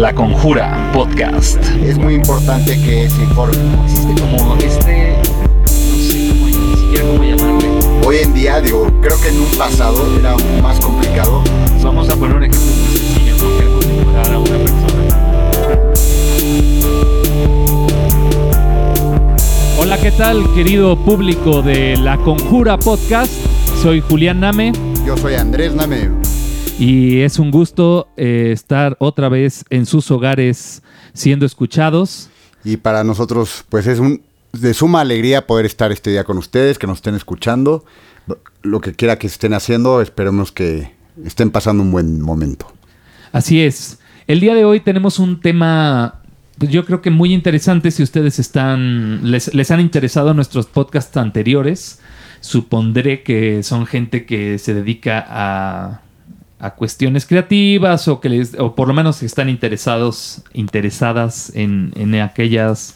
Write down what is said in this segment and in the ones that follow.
La Conjura Podcast. Es muy importante que se informe. Existe como este, no sé cómo, ni siquiera cómo llamarle. Hoy en día, digo, creo que en un pasado era más complicado. Vamos a poner un ejemplo muy sencillo, no queremos mejorar a una persona. Hola, ¿qué tal, querido público de La Conjura Podcast? Soy Julián Name. Yo soy Andrés Name. Y es un gusto eh, estar otra vez en sus hogares siendo escuchados. Y para nosotros, pues es un de suma alegría poder estar este día con ustedes, que nos estén escuchando. Lo que quiera que estén haciendo, esperemos que estén pasando un buen momento. Así es. El día de hoy tenemos un tema, pues yo creo que muy interesante si ustedes están, les, les han interesado nuestros podcasts anteriores. Supondré que son gente que se dedica a a cuestiones creativas o que les, o por lo menos están interesados, interesadas en, en aquellas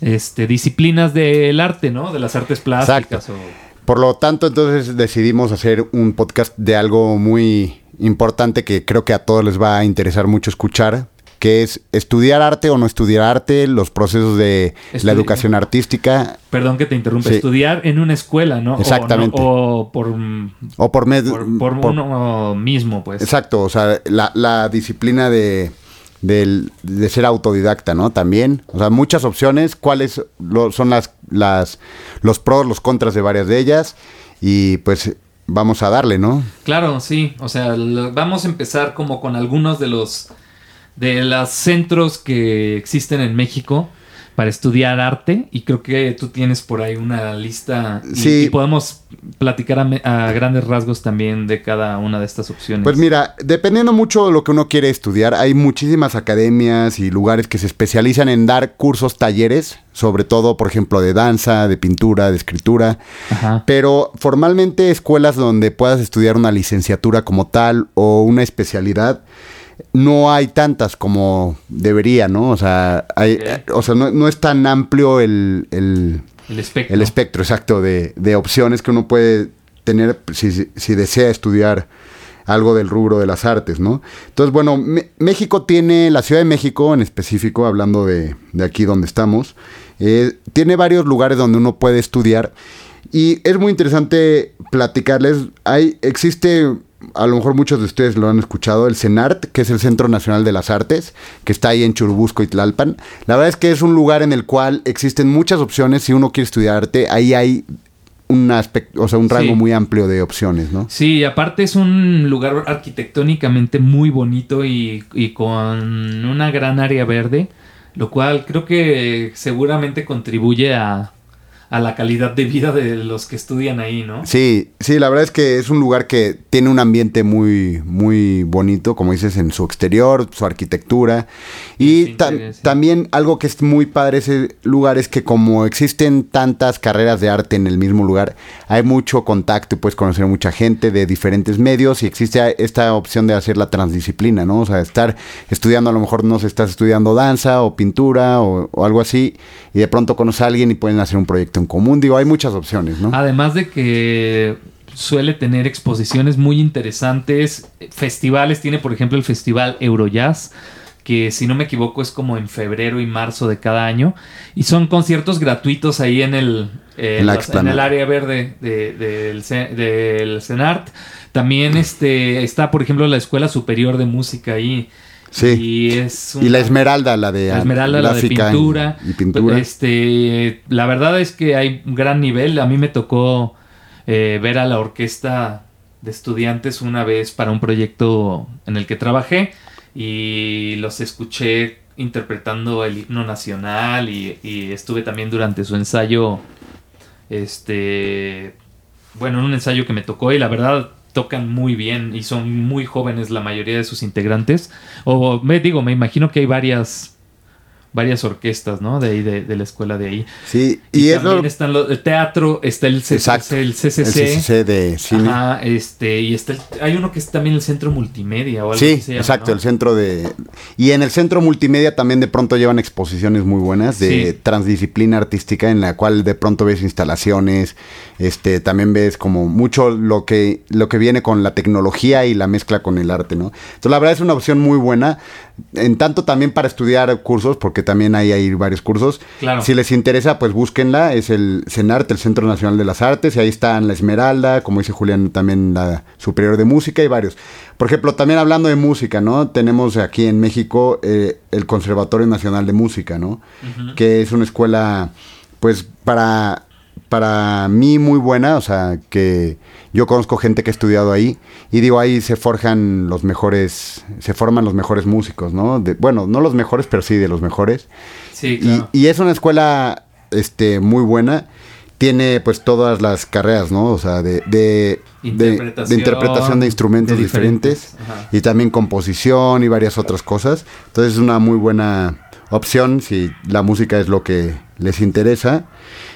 este, disciplinas del arte, ¿no? De las artes plásticas. O... Por lo tanto, entonces decidimos hacer un podcast de algo muy importante que creo que a todos les va a interesar mucho escuchar, que es estudiar arte o no estudiar arte, los procesos de Estudi la educación artística. Perdón que te interrumpa, sí. estudiar en una escuela, ¿no? Exactamente. O, no, o por, o por, por, por, uno mismo, pues. Exacto, o sea, la, la disciplina de, de, de, ser autodidacta, ¿no? También, o sea, muchas opciones, cuáles lo, son las, las, los pros, los contras de varias de ellas, y pues vamos a darle, ¿no? Claro, sí, o sea, vamos a empezar como con algunos de los de los centros que existen en México para estudiar arte y creo que tú tienes por ahí una lista y, sí. y podemos platicar a, a, grandes rasgos también de cada una de estas opciones. Pues mira, dependiendo mucho de lo que uno quiere estudiar, hay muchísimas academias y lugares que se especializan en dar cursos, talleres, sobre todo, por ejemplo, de danza, de pintura, de escritura, Ajá. pero formalmente escuelas donde puedas estudiar una licenciatura como tal o una especialidad no hay tantas como debería, ¿no? O sea, hay, Okay. o sea no, no, es tan amplio el, el, el espectro. el espectro exacto de, de, opciones que uno puede tener si, si, desea estudiar algo del rubro de las artes, ¿no? Entonces, bueno, me, México tiene, la Ciudad de México en específico, hablando de, de aquí donde estamos, eh, tiene varios lugares donde uno puede estudiar y es muy interesante platicarles, hay, existe a lo mejor muchos de ustedes lo han escuchado, el CENART, que es el Centro Nacional de las Artes, que está ahí en Churubusco y Tlalpan. La verdad es que es un lugar en el cual existen muchas opciones. Si uno quiere estudiar arte, ahí hay un aspecto, o sea, un rango sí. muy amplio de opciones, ¿no? Sí, aparte es un lugar arquitectónicamente muy bonito y, y con una gran área verde, lo cual creo que seguramente contribuye a, a la calidad de vida de los que estudian ahí, ¿no? Sí, sí, la verdad es que es un lugar que tiene un ambiente muy, muy bonito, como dices, en su exterior, su arquitectura. Y Sí, ta sí, sí. también algo que es muy padre ese lugar es que como existen tantas carreras de arte en el mismo lugar, hay mucho contacto y puedes conocer a mucha gente de diferentes medios y existe esta opción de hacer la transdisciplina, ¿no? O sea, estar estudiando, a lo mejor no sé, estás estudiando danza o pintura o, o algo así, y de pronto conoces a alguien y pueden hacer un proyecto en común. Digo, hay muchas opciones, ¿no? Además de que suele tener exposiciones muy interesantes, festivales, tiene por ejemplo el Festival Eurojazz, que si no me equivoco es como en febrero y marzo de cada año, y son conciertos gratuitos ahí en el, eh, en, la los, en el área verde de, de, del, del CENART. También este, está, por ejemplo, la Escuela Superior de Música ahí. Sí. Y, es una, y la Esmeralda, la de la Esmeralda, la de pintura. Y, y, pintura. Este, la verdad es que hay un gran nivel. A mí me tocó eh, ver a la orquesta de estudiantes una vez para un proyecto en el que trabajé y los escuché interpretando el himno nacional y, y estuve también durante su ensayo, este, bueno, en un ensayo que me tocó y la verdad tocan muy bien y son muy jóvenes la mayoría de sus integrantes. O me digo, me imagino que hay varias varias orquestas, ¿no? De ahí, de, de la escuela de ahí. Sí, Y, también lo- están los- el teatro, está el, C- Exacto. el CCC. el CCC de cine. Ajá, este, y está el- hay uno que es también el centro multimedia o algo Sí, así se llama, exacto, ¿no? el centro de... Y en el centro multimedia también de pronto llevan exposiciones muy buenas de Sí. transdisciplina artística en la cual de pronto ves instalaciones, este, también ves como mucho lo que, lo que viene con la tecnología y la mezcla con el arte, ¿no? Entonces la verdad es una opción muy buena, en tanto también para estudiar cursos, porque también hay ahí varios cursos. Claro. Si les interesa, pues búsquenla, es el CENART, el Centro Nacional de las Artes, y ahí están la Esmeralda, como dice Julián, también la Superior de Música y varios. Por ejemplo, también hablando de música, ¿no? Tenemos aquí en México eh, el Conservatorio Nacional de Música, ¿no? Que es una escuela, pues, para, para mí muy buena, o sea, que yo conozco gente que ha estudiado ahí, y digo, ahí se forjan los mejores, se forman los mejores músicos, ¿no? De- bueno, no los mejores, pero sí de los mejores. Sí, Y, claro. y es una escuela este, muy buena. Tiene pues todas las carreras, ¿no? O sea, de, de, Interpretación, de interpretación de instrumentos diferentes. diferentes. Y también composición y varias otras cosas. Entonces es una muy buena opción si la música es lo que les interesa.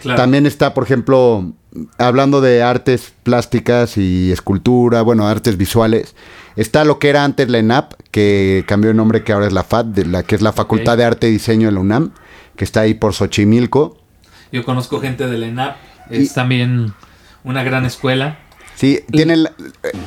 Claro. También está, por ejemplo, hablando de artes plásticas y escultura, bueno, artes visuales. Está lo que era antes la ENAP, que cambió de nombre, que ahora es la FAD, de la que es la Facultad de Arte y Diseño de la UNAM, que está ahí por Xochimilco. Yo conozco gente del ENAP, es Y- también una gran escuela. Sí, tiene la-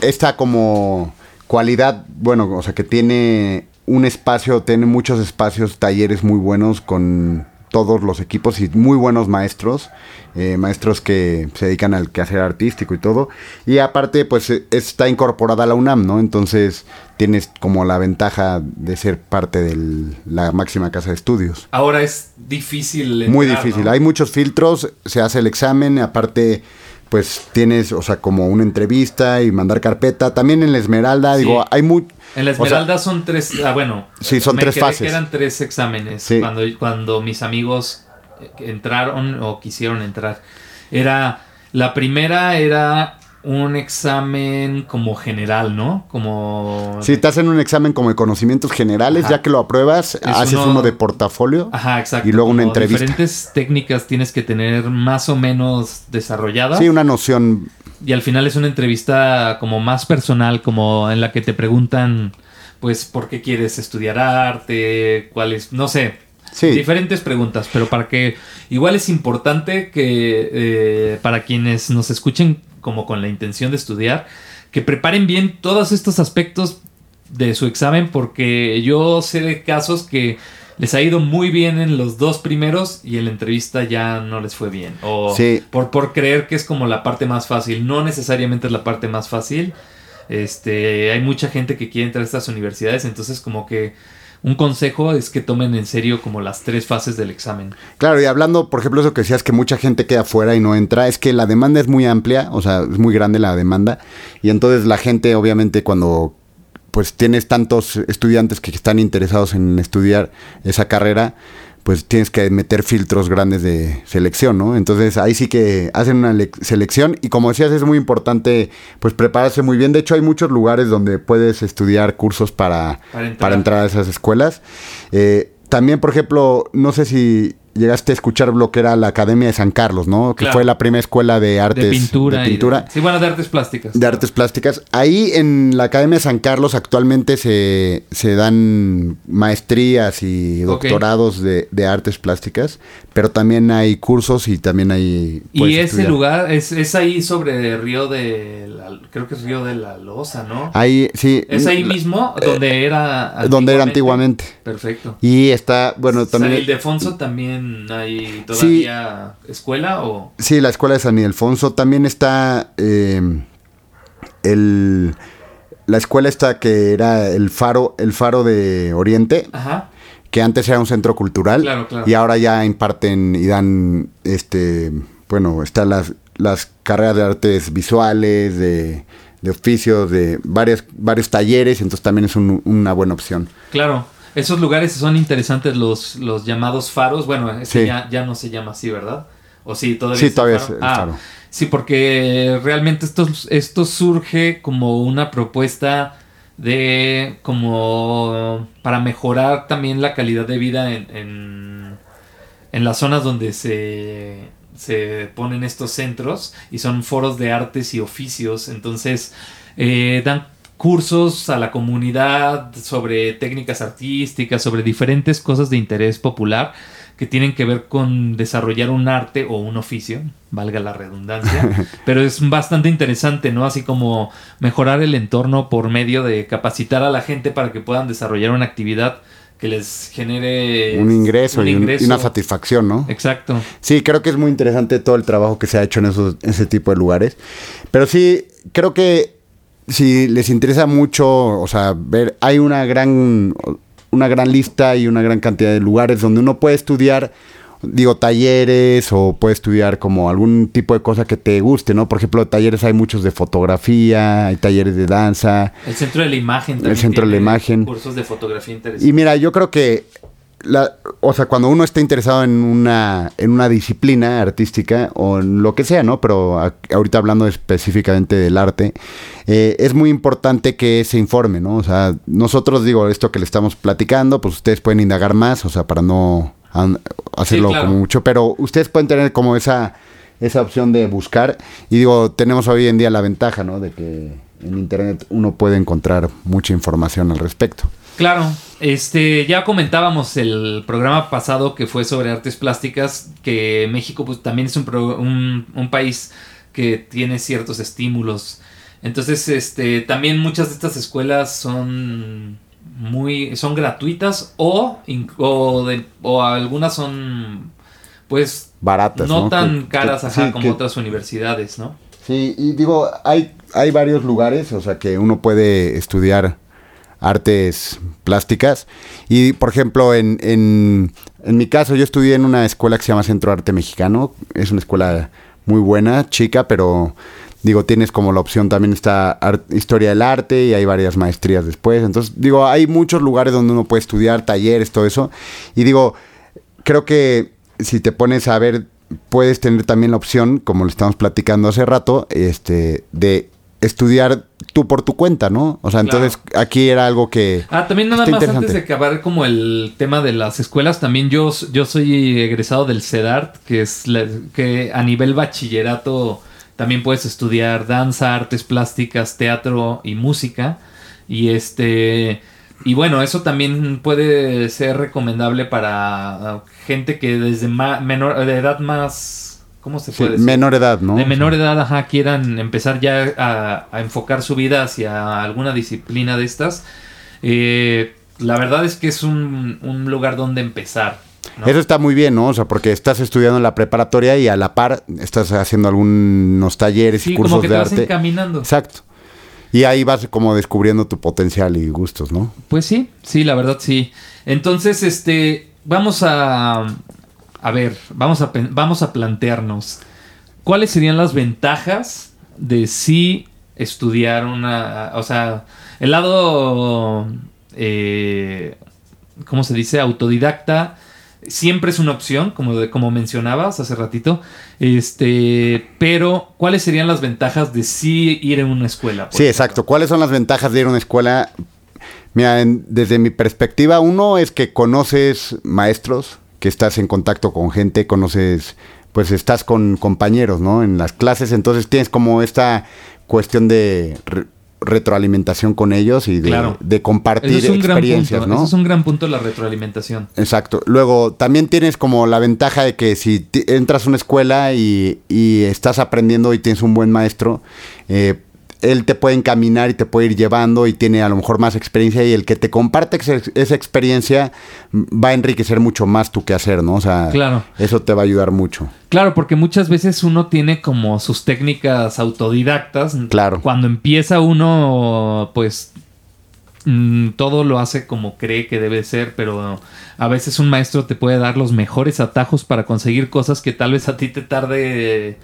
esta como cualidad, bueno, o sea, que tiene un espacio, tiene muchos espacios, talleres muy buenos con todos los equipos y muy buenos maestros, eh, maestros que se dedican al quehacer artístico y todo. Y aparte, pues eh, está incorporada a la UNAM, ¿no? Entonces tienes como la ventaja de ser parte de la máxima casa de estudios. Ahora es difícil. Muy difícil. ¿no? Hay muchos filtros, se hace el examen, aparte, pues tienes, o sea, como una entrevista y mandar carpeta. También en la Esmeralda, Sí. digo, hay muy. En la o sea, Esmeralda son tres. Ah, bueno. Sí, son me tres fases. que eran tres exámenes. Sí. Cuando, cuando mis amigos entraron o quisieron entrar. Era. La primera era un examen como general, ¿no? Como. si te hacen un examen como de conocimientos generales, Ajá. ya que lo apruebas, haces uno- uno, de portafolio. Ajá, exacto. Y luego una entrevista. Diferentes técnicas tienes que tener más o menos desarrolladas. Sí, una noción. Y al final es una entrevista como más personal, como en la que te preguntan, pues, ¿por qué quieres estudiar arte? ¿Cuál es? No sé. Sí. Diferentes preguntas, pero para que igual es importante que eh, para quienes nos escuchen como con la intención de estudiar, que preparen bien todos estos aspectos de su examen, porque yo sé de casos que les ha ido muy bien en los dos primeros y en la entrevista ya no les fue bien. O Sí. por, por creer que es como la parte más fácil. No necesariamente es la parte más fácil. Este, hay mucha gente que quiere entrar a estas universidades, entonces como que un consejo es que tomen en serio como las tres fases del examen. Claro, y hablando, por ejemplo, eso que decías que mucha gente queda fuera y no entra, es que la demanda es muy amplia, o sea, es muy grande la demanda, y entonces la gente, obviamente, cuando pues tienes tantos estudiantes que están interesados en estudiar esa carrera, pues tienes que meter filtros grandes de selección, ¿no? Entonces ahí sí que hacen una le- selección y como decías es muy importante pues prepararse muy bien. De hecho hay muchos lugares donde puedes estudiar cursos para, Para entrar. para entrar a esas escuelas. Eh, también, por ejemplo, no sé si llegaste a escuchar lo que era la Academia de San Carlos, ¿no? Que Claro. fue la primera escuela de artes de pintura. de sí, bueno, de artes plásticas. de artes plásticas. Ahí en la Academia de San Carlos actualmente se, se dan maestrías y doctorados de, de artes plásticas, pero también hay cursos y también hay... Y ese estudiar. lugar es, es ahí sobre Río de la, creo que es Río de la Loza, ¿no? Ahí, sí. es ahí la- mismo donde era Donde era antiguamente. Perfecto. Y está, bueno, también... San Ildefonso también hay todavía escuela o Sí, la escuela de San Ildefonso. También está eh, el, la escuela esta que era el faro, el faro de Oriente. ajá que antes era un centro cultural Claro, claro. y ahora ya imparten y dan este bueno están las las carreras de artes visuales de, de oficios de varias varios talleres entonces también es un- una buena opción claro esos lugares son interesantes los los llamados faros bueno ese Sí. ya, ya no se llama así verdad o sí todavía Sí, todavía faro? es el Ah, sí porque realmente esto esto surge como una propuesta de como para mejorar también la calidad de vida en, en, en las zonas donde se, se ponen estos centros y son foros de artes y oficios. Entonces eh, dan cursos a la comunidad sobre técnicas artísticas, sobre diferentes cosas de interés popular que tienen que ver con desarrollar un arte o un oficio, valga la redundancia, pero es bastante interesante, ¿no? Así como mejorar el entorno por medio de capacitar a la gente para que puedan desarrollar una actividad que les genere un ingreso, y, una satisfacción, ¿no? Exacto. Sí, creo que es muy interesante todo el trabajo que se ha hecho en, esos, en ese tipo de lugares, pero sí, creo que si les interesa mucho, o sea, ver, hay una gran una gran lista y una gran cantidad de lugares donde uno puede estudiar, digo, talleres o puede estudiar como algún tipo de cosa que te guste, ¿no? Por ejemplo, talleres hay muchos de fotografía, hay talleres de danza. El centro de la imagen. El centro de la imagen. Cursos de fotografía interesantes. Y mira, yo creo que la, o sea, cuando uno está interesado en una, en una disciplina artística o en lo que sea, ¿no? Pero ahorita hablando específicamente del arte, eh, es muy importante que se informe, ¿no? O sea, nosotros digo esto que le estamos platicando, pues ustedes pueden indagar más, o sea, para no hacerlo como mucho, pero ustedes pueden tener como esa, esa opción de buscar y digo, tenemos hoy en día la ventaja, ¿no? De que en Internet uno puede encontrar mucha información al respecto. Claro, este, ya comentábamos el programa pasado que fue sobre artes plásticas, que México pues, también es un, un, país que tiene ciertos estímulos. Entonces, este, también muchas de estas escuelas son muy, son gratuitas o, o, algunas son, pues, baratas, no, tan caras como otras universidades, ¿no? Sí, y digo, hay, hay varios lugares, o sea, que uno puede estudiar artes plásticas. Y, por ejemplo, en, en, en, mi caso, yo estudié en una escuela que se llama Centro Arte Mexicano. Es una escuela muy buena, chica, pero digo, tienes como la opción también está historia del arte y hay varias maestrías después. Entonces, digo, hay muchos lugares donde uno puede estudiar, talleres, todo eso. Y digo, creo que si te pones a ver, puedes tener también la opción, como lo estamos platicando hace rato, este, de estudiar tú por tu cuenta, ¿no? O sea, entonces aquí era algo que... Ah, también nada más antes de acabar como el tema de las escuelas, también yo, yo soy egresado del CEDART, que es que a nivel bachillerato también puedes estudiar danza, artes plásticas, teatro y música. Y este... Y bueno, eso también puede ser recomendable para gente que desde menor, de edad más ¿cómo se puede decir? Menor edad, ¿no? De menor edad, ajá, quieran empezar ya a, enfocar su vida hacia alguna disciplina de estas. Eh, la verdad es que es un, lugar donde empezar. Eso está muy bien, ¿no? O sea, porque estás estudiando en la preparatoria y a la par estás haciendo algunos talleres y cursos como que te vas encaminando. Exacto. Y ahí vas como descubriendo tu potencial y gustos, ¿no? Pues sí, sí, la verdad sí. Entonces, este, vamos a, a ver, vamos a, vamos a plantearnos cuáles serían las ventajas de si estudiar una, o sea, el lado, eh, ¿cómo se dice? Autodidacta siempre es una opción, como, como mencionabas hace ratito, este, pero ¿cuáles serían las ventajas de sí ir a una escuela? Sí, exacto. ¿Cuáles son las ventajas de ir a una escuela? Mira, desde mi perspectiva, uno es que conoces maestros, que estás en contacto con gente, conoces, pues estás con compañeros, ¿no? En las clases, entonces tienes como esta cuestión de retroalimentación con ellos y de, compartir experiencias, ¿no? Eso es un gran punto la retroalimentación. Exacto. Luego, también tienes como la ventaja de que si entras a una escuela y, y, estás aprendiendo y tienes un buen maestro, eh, él te puede encaminar y te puede ir llevando y tiene a lo mejor más experiencia y el que te comparte esa experiencia va a enriquecer mucho más tu hacer, ¿no? O sea, claro. eso te va a ayudar mucho. Claro, porque muchas veces uno tiene como sus técnicas autodidactas. Claro. Cuando empieza uno, pues mm, todo lo hace como cree que debe ser, pero a veces un maestro te puede dar los mejores atajos para conseguir cosas que tal vez a ti te tarde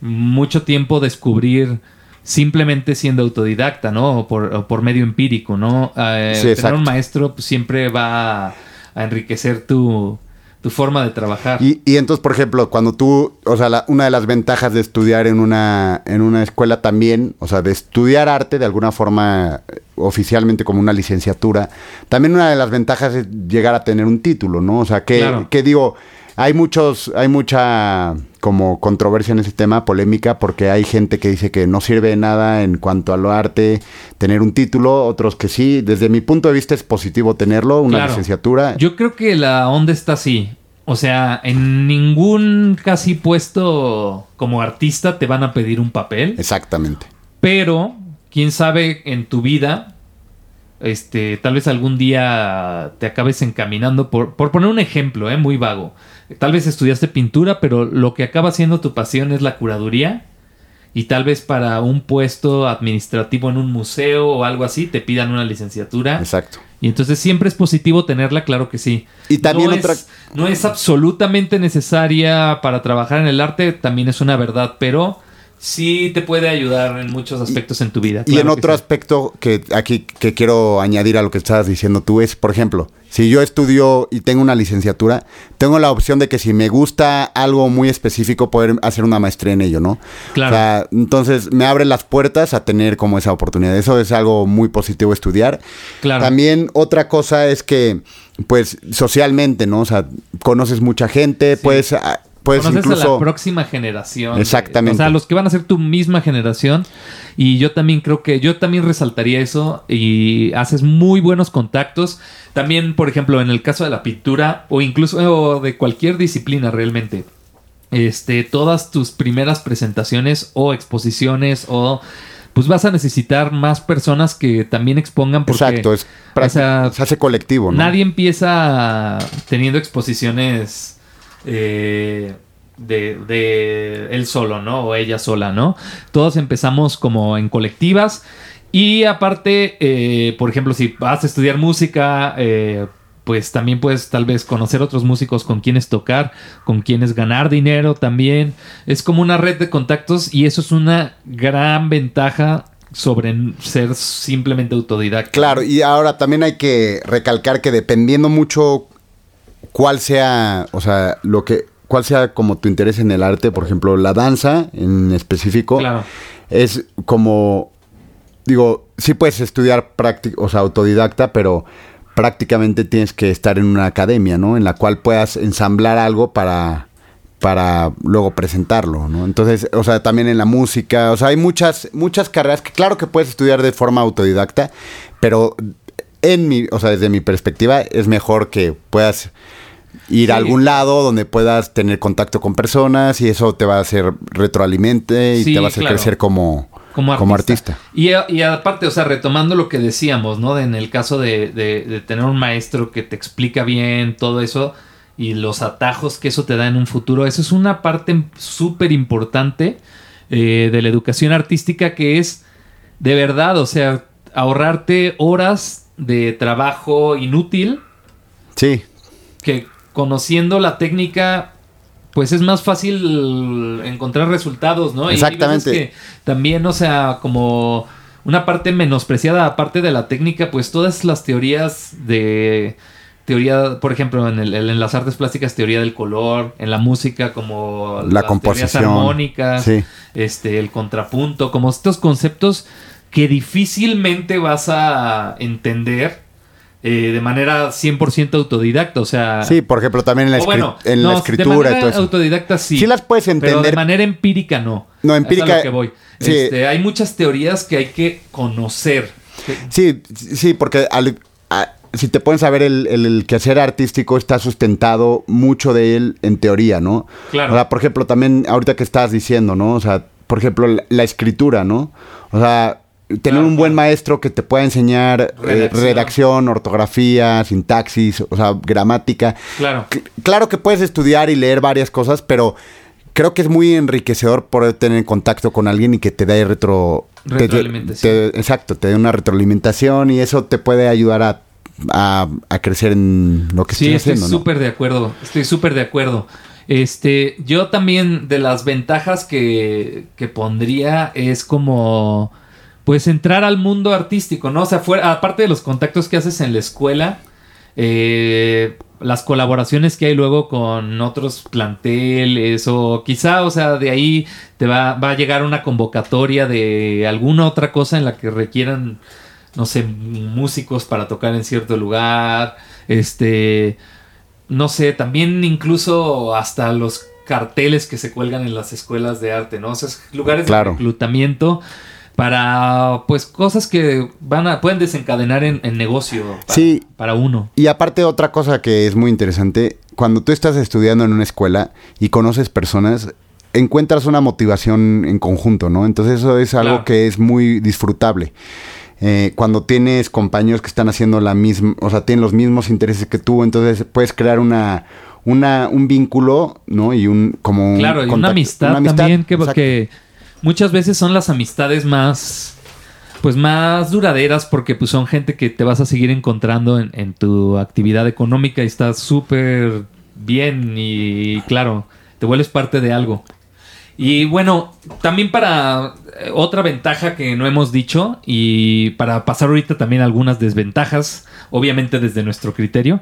mucho tiempo descubrir simplemente siendo autodidacta, ¿no? O por, medio empírico, ¿no? Eh, tener un maestro pues, siempre va a, enriquecer tu, tu forma de trabajar. Y, y entonces, por ejemplo, cuando tú, o sea, la- una de las ventajas de estudiar en una, en una escuela también, o sea, de estudiar arte de alguna forma eh, oficialmente como una licenciatura, también una de las ventajas es llegar a tener un título, ¿no? O sea, que, Claro. que digo, hay muchos, hay mucha como controversia en ese tema, polémica, porque hay gente que dice que no sirve de nada en cuanto a lo arte tener un título, otros que sí. Desde mi punto de vista es positivo tenerlo, una Claro. licenciatura. Yo creo que la onda está así. O sea, en ningún casi puesto como artista te van a pedir un papel. Exactamente. Pero, quién sabe en tu vida, este, tal vez algún día te acabes encaminando, por, por poner un ejemplo, ¿eh? muy vago. Tal vez estudiaste pintura, pero lo que acaba siendo tu pasión es la curaduría. Y tal vez para un puesto administrativo en un museo o algo así te pidan una licenciatura. Exacto. Y entonces siempre es positivo tenerla, claro que sí. Y también no otra- Es, no es absolutamente necesaria para trabajar en el arte, también es una verdad, pero sí te puede ayudar en muchos aspectos en tu vida. Y en otro sí. aspecto que aquí que quiero añadir a lo que estabas diciendo tú es, por ejemplo, si yo estudio y tengo una licenciatura, tengo la opción de que si me gusta algo muy específico, poder hacer una maestría en ello, ¿no? Claro. O sea, entonces me abre las puertas a tener como esa oportunidad. Eso es algo muy positivo estudiar. Claro. También otra cosa es que, pues, socialmente, ¿no? O sea, conoces mucha gente, puedes, ah, puedes Conoces a incluso... la próxima generación. Exactamente. O sea, los que van a ser tu misma generación. Y yo también creo que, yo también resaltaría eso y haces muy buenos contactos. También, por ejemplo, en el caso de la pintura o incluso o de cualquier disciplina realmente. Este, todas tus primeras presentaciones o exposiciones o pues vas a necesitar más personas que también expongan porque Exacto, es o sea, se hace colectivo, ¿no? Nadie empieza teniendo exposiciones eh, de, de él solo, ¿no? O ella sola, ¿no? Todos empezamos como en colectivas. Y aparte, eh, por ejemplo, si vas a estudiar música, eh, pues también puedes tal vez conocer otros músicos con quienes tocar, con quienes ganar dinero también. Es como una red de contactos y eso es una gran ventaja sobre ser simplemente autodidacta. Claro, y ahora también hay que recalcar que dependiendo mucho cuál sea, o sea, lo que cuál sea como tu interés en el arte, por ejemplo, la danza en específico Claro. es como digo, sí puedes estudiar práctico, o sea, autodidacta, pero prácticamente tienes que estar en una academia, ¿no? En la cual puedas ensamblar algo para para luego presentarlo, ¿no? Entonces, o sea, también en la música, o sea, hay muchas muchas carreras que claro que puedes estudiar de forma autodidacta, pero en mi, o sea, desde mi perspectiva es mejor que puedas ir Sí. a algún lado donde puedas tener contacto con personas y eso te va a hacer retroalimente y Sí, te va a hacer claro. crecer como, como artista. como artista. Y, y aparte, o sea, retomando lo que decíamos, ¿no? De- en el caso de, de- de tener un maestro que te explica bien todo eso y los atajos que eso te da en un futuro, eso es una parte súper importante eh, de la educación artística que es de verdad, o sea, ahorrarte horas de trabajo inútil Sí, que conociendo la técnica, pues es más fácil encontrar resultados, ¿no? Exactamente. que también, o sea, como una parte menospreciada, aparte de la técnica, pues todas las teorías de teoría, por ejemplo, en, el, en las artes plásticas, teoría del color, en la música, como La las composición, teorías armónicas, sí. este, el contrapunto, como estos conceptos que difícilmente vas a entender eh, de manera 100% autodidacta, o sea... sí, por ejemplo, también en la, bueno, en no, la de escritura y manera todo eso. autodidacta sí. Sí las puedes Pero de entender. manera empírica no. No, Es a empírica- lo que voy. sí. Este, hay muchas teorías que hay que conocer. Sí, sí, porque al- a- si te pones a ver el, el- el quehacer artístico está sustentado mucho de él en teoría, ¿no? Claro. O sea, por ejemplo, también ahorita que estás diciendo, ¿no? O sea, por ejemplo, la, la escritura, ¿no? O sea, tener un buen maestro que te pueda enseñar eh, Redacción. ortografía, sintaxis, o sea, gramática. Claro. Cl- Claro que puedes estudiar y leer varias cosas, pero creo que es muy enriquecedor poder tener contacto con alguien y que te dé retro... te- Retroalimentación. te- exacto, te dé una retroalimentación y eso te puede ayudar a, a- a crecer en lo que Sí, estoy haciendo, ¿no? súper de acuerdo. Estoy súper de acuerdo. Este, yo también de las ventajas que, que pondría es como, pues entrar al mundo artístico, ¿no? O sea, fuera, aparte de los contactos que haces en la escuela, eh, las colaboraciones que hay luego con otros planteles o quizá, o sea, de ahí te va, va a llegar una convocatoria de alguna otra cosa en la que requieran, no sé, músicos para tocar en cierto lugar, este, no sé, también incluso hasta los carteles que se cuelgan en las escuelas de arte, ¿no? O sea, lugares de reclutamiento para pues cosas que van a pueden desencadenar en, negocio para, sí. para uno. Y aparte otra cosa que es muy interesante, cuando tú estás estudiando en una escuela y conoces personas, encuentras una motivación en conjunto, ¿no? Entonces eso es algo que es muy disfrutable. Eh, cuando tienes compañeros que están haciendo la misma, o sea, tienen los mismos intereses que tú, entonces puedes crear una, una un vínculo, ¿no? Y un como claro, y una amistad, también que, que muchas veces son las amistades más pues más duraderas porque pues son gente que te vas a seguir encontrando en, tu actividad económica y estás súper bien y claro, te vuelves parte de algo. Y bueno, también para otra ventaja que no hemos dicho y para pasar ahorita también algunas desventajas, obviamente desde nuestro criterio.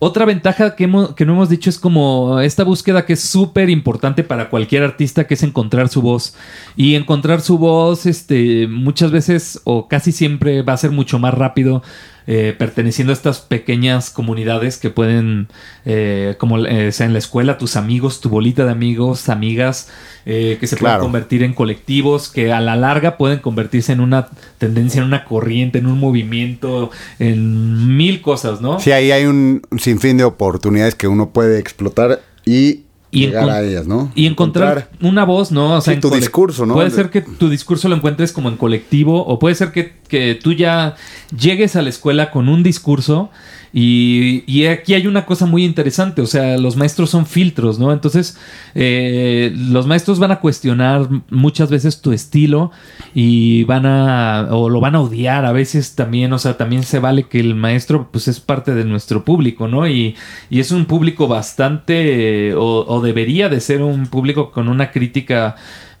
Otra ventaja que, que no hemos dicho es como esta búsqueda que es súper importante para cualquier artista, que es encontrar su voz. Y encontrar su voz, este, muchas veces o casi siempre va a ser mucho más rápido eh, perteneciendo a estas pequeñas comunidades que pueden, eh, como eh, sea en la escuela, tus amigos, tu bolita de amigos, amigas, que se pueden convertir en colectivos, que a la larga pueden convertirse en una tendencia, en una corriente, en un movimiento, en mil cosas, ¿no? Sí, ahí hay un sinfín de oportunidades que uno puede explotar y y llegar a ellas, ¿no? Y encontrar, una voz, ¿no? O sea, tu discurso, ¿no? Puede ser que tu discurso lo encuentres como en colectivo o puede ser que, que tú ya llegues a la escuela con un discurso y, aquí hay una cosa muy interesante, o sea, los maestros son filtros, ¿no? Entonces, eh, los maestros van a cuestionar muchas veces tu estilo y van a, o lo van a odiar a veces también, o sea, también se vale que el maestro, pues es parte de nuestro público, ¿no? Y, y es un público bastante, o, o debería de ser un público con una crítica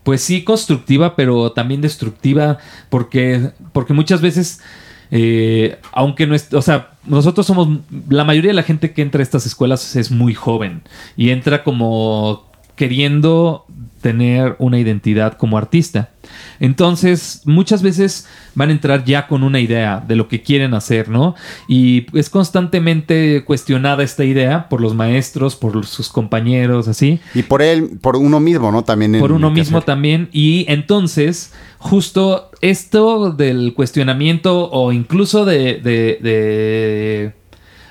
pues sí constructiva, pero también destructiva, porque, porque muchas veces eh, aunque no es, o sea, nosotros somos, la mayoría de la gente que entra a estas escuelas es muy joven y entra como queriendo tener una identidad como artista. Entonces, muchas veces van a entrar ya con una idea de lo que quieren hacer, ¿no? Y es constantemente cuestionada esta idea por los maestros, por sus compañeros, así. Y por él, por uno mismo, ¿no? También. Por uno mismo también. Y entonces, justo esto del cuestionamiento o incluso de, de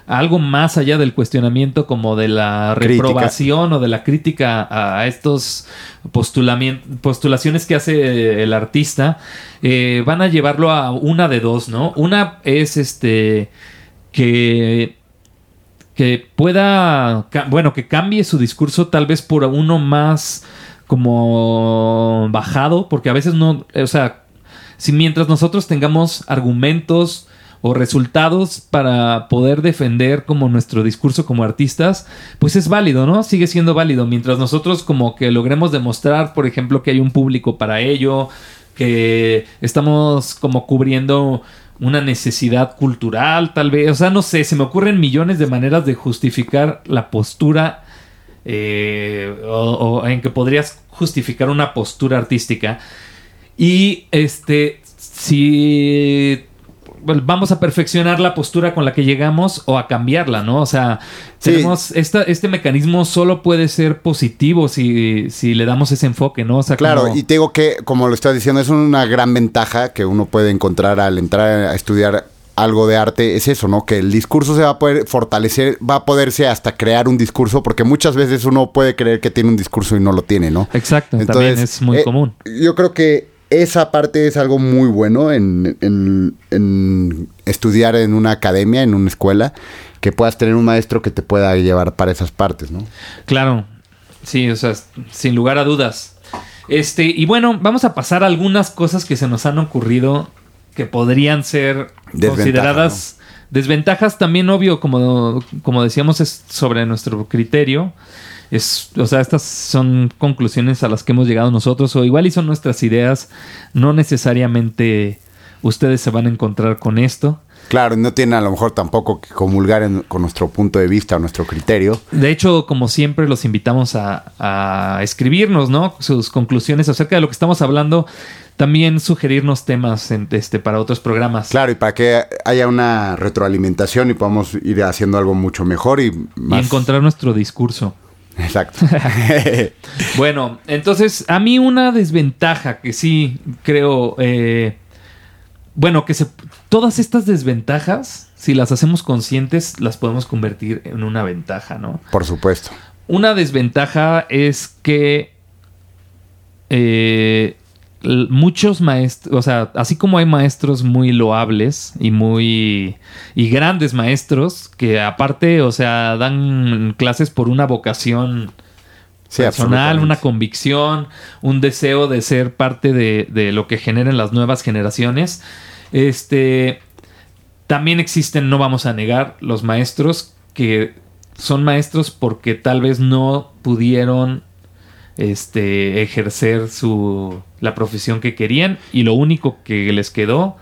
algo más allá del cuestionamiento como de la reprobación o de la crítica a estos postulaciones que hace el artista, eh, van a llevarlo a una de dos, ¿no? Una es este que que pueda, bueno, que cambie su discurso tal vez por uno más como bajado, porque a veces no, o sea, si mientras nosotros tengamos argumentos, o resultados para poder defender como nuestro discurso como artistas, pues es válido, ¿no? Sigue siendo válido. Mientras nosotros como que logremos demostrar, por ejemplo, que hay un público para ello, que estamos como cubriendo una necesidad cultural, tal vez. O sea, no sé, se me ocurren millones de maneras de justificar la postura eh, o, o en que podrías justificar una postura artística. Y este, si vamos a perfeccionar la postura con la que llegamos o a cambiarla, ¿no? O sea, tenemos este mecanismo solo puede ser positivo si, si le damos ese enfoque, ¿no? O sea, claro, y te digo que, como lo estás diciendo, es una gran ventaja que uno puede encontrar al entrar a estudiar algo de arte es eso, ¿no? Que el discurso se va a poder fortalecer, va a poderse hasta crear un discurso, porque muchas veces uno puede creer que tiene un discurso y no lo tiene, ¿no? Exacto, Entonces, también es muy eh, común. Yo creo que esa parte es algo muy bueno en, estudiar en una academia, en una escuela, que puedas tener un maestro que te pueda llevar para esas partes, ¿no? Claro, sí, o sea, sin lugar a dudas. Este, y bueno, vamos a pasar a algunas cosas que se nos han ocurrido que podrían ser consideradas desventajas también, obvio, como, como decíamos, es sobre nuestro criterio. Es, o sea, estas son conclusiones a las que hemos llegado nosotros, o igual y son nuestras ideas, no necesariamente ustedes se van a encontrar con esto. Claro, no tiene a lo mejor tampoco que comulgar en- con nuestro punto de vista o nuestro criterio. De hecho, como siempre, los invitamos a, a escribirnos, ¿no? Sus conclusiones acerca de lo que estamos hablando. También sugerirnos temas en- este, para otros programas. Claro, y para que haya una retroalimentación y podamos ir haciendo algo mucho mejor y Y más. encontrar nuestro discurso. Exacto. Bueno, entonces, a mí una desventaja que sí creo. eh, bueno, que se, todas estas desventajas, si las hacemos conscientes, las podemos convertir en una ventaja, ¿no? Por supuesto. Una desventaja es que eh, muchos maestros, o sea, así como hay maestros muy loables y muy y grandes maestros que aparte, o sea, dan clases por una vocación Sí, personal, una convicción, un deseo de ser parte de, de lo que generen las nuevas generaciones. Este también existen, no vamos a negar, los maestros que son maestros porque tal vez no pudieron este ejercer su la profesión que querían y lo único que les quedó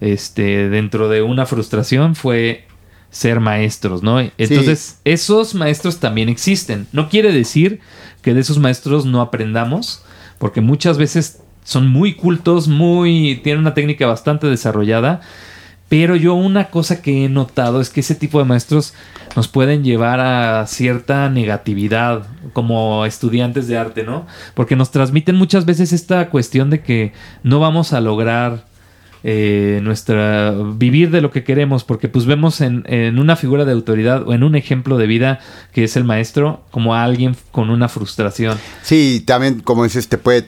este dentro de una frustración fue ser maestros, ¿no? Entonces, esos maestros también existen. No quiere decir que de esos maestros no aprendamos, porque muchas veces son muy cultos, muy tienen una técnica bastante desarrollada, pero yo una cosa que he notado es que ese tipo de maestros nos pueden llevar a cierta negatividad como estudiantes de arte, ¿no? Porque nos transmiten muchas veces esta cuestión de que no vamos a lograr eh, nuestra vivir de lo que queremos, porque pues vemos en, en una figura de autoridad o en un ejemplo de vida que es el maestro como alguien con una frustración. Sí, también, como dices, te puede,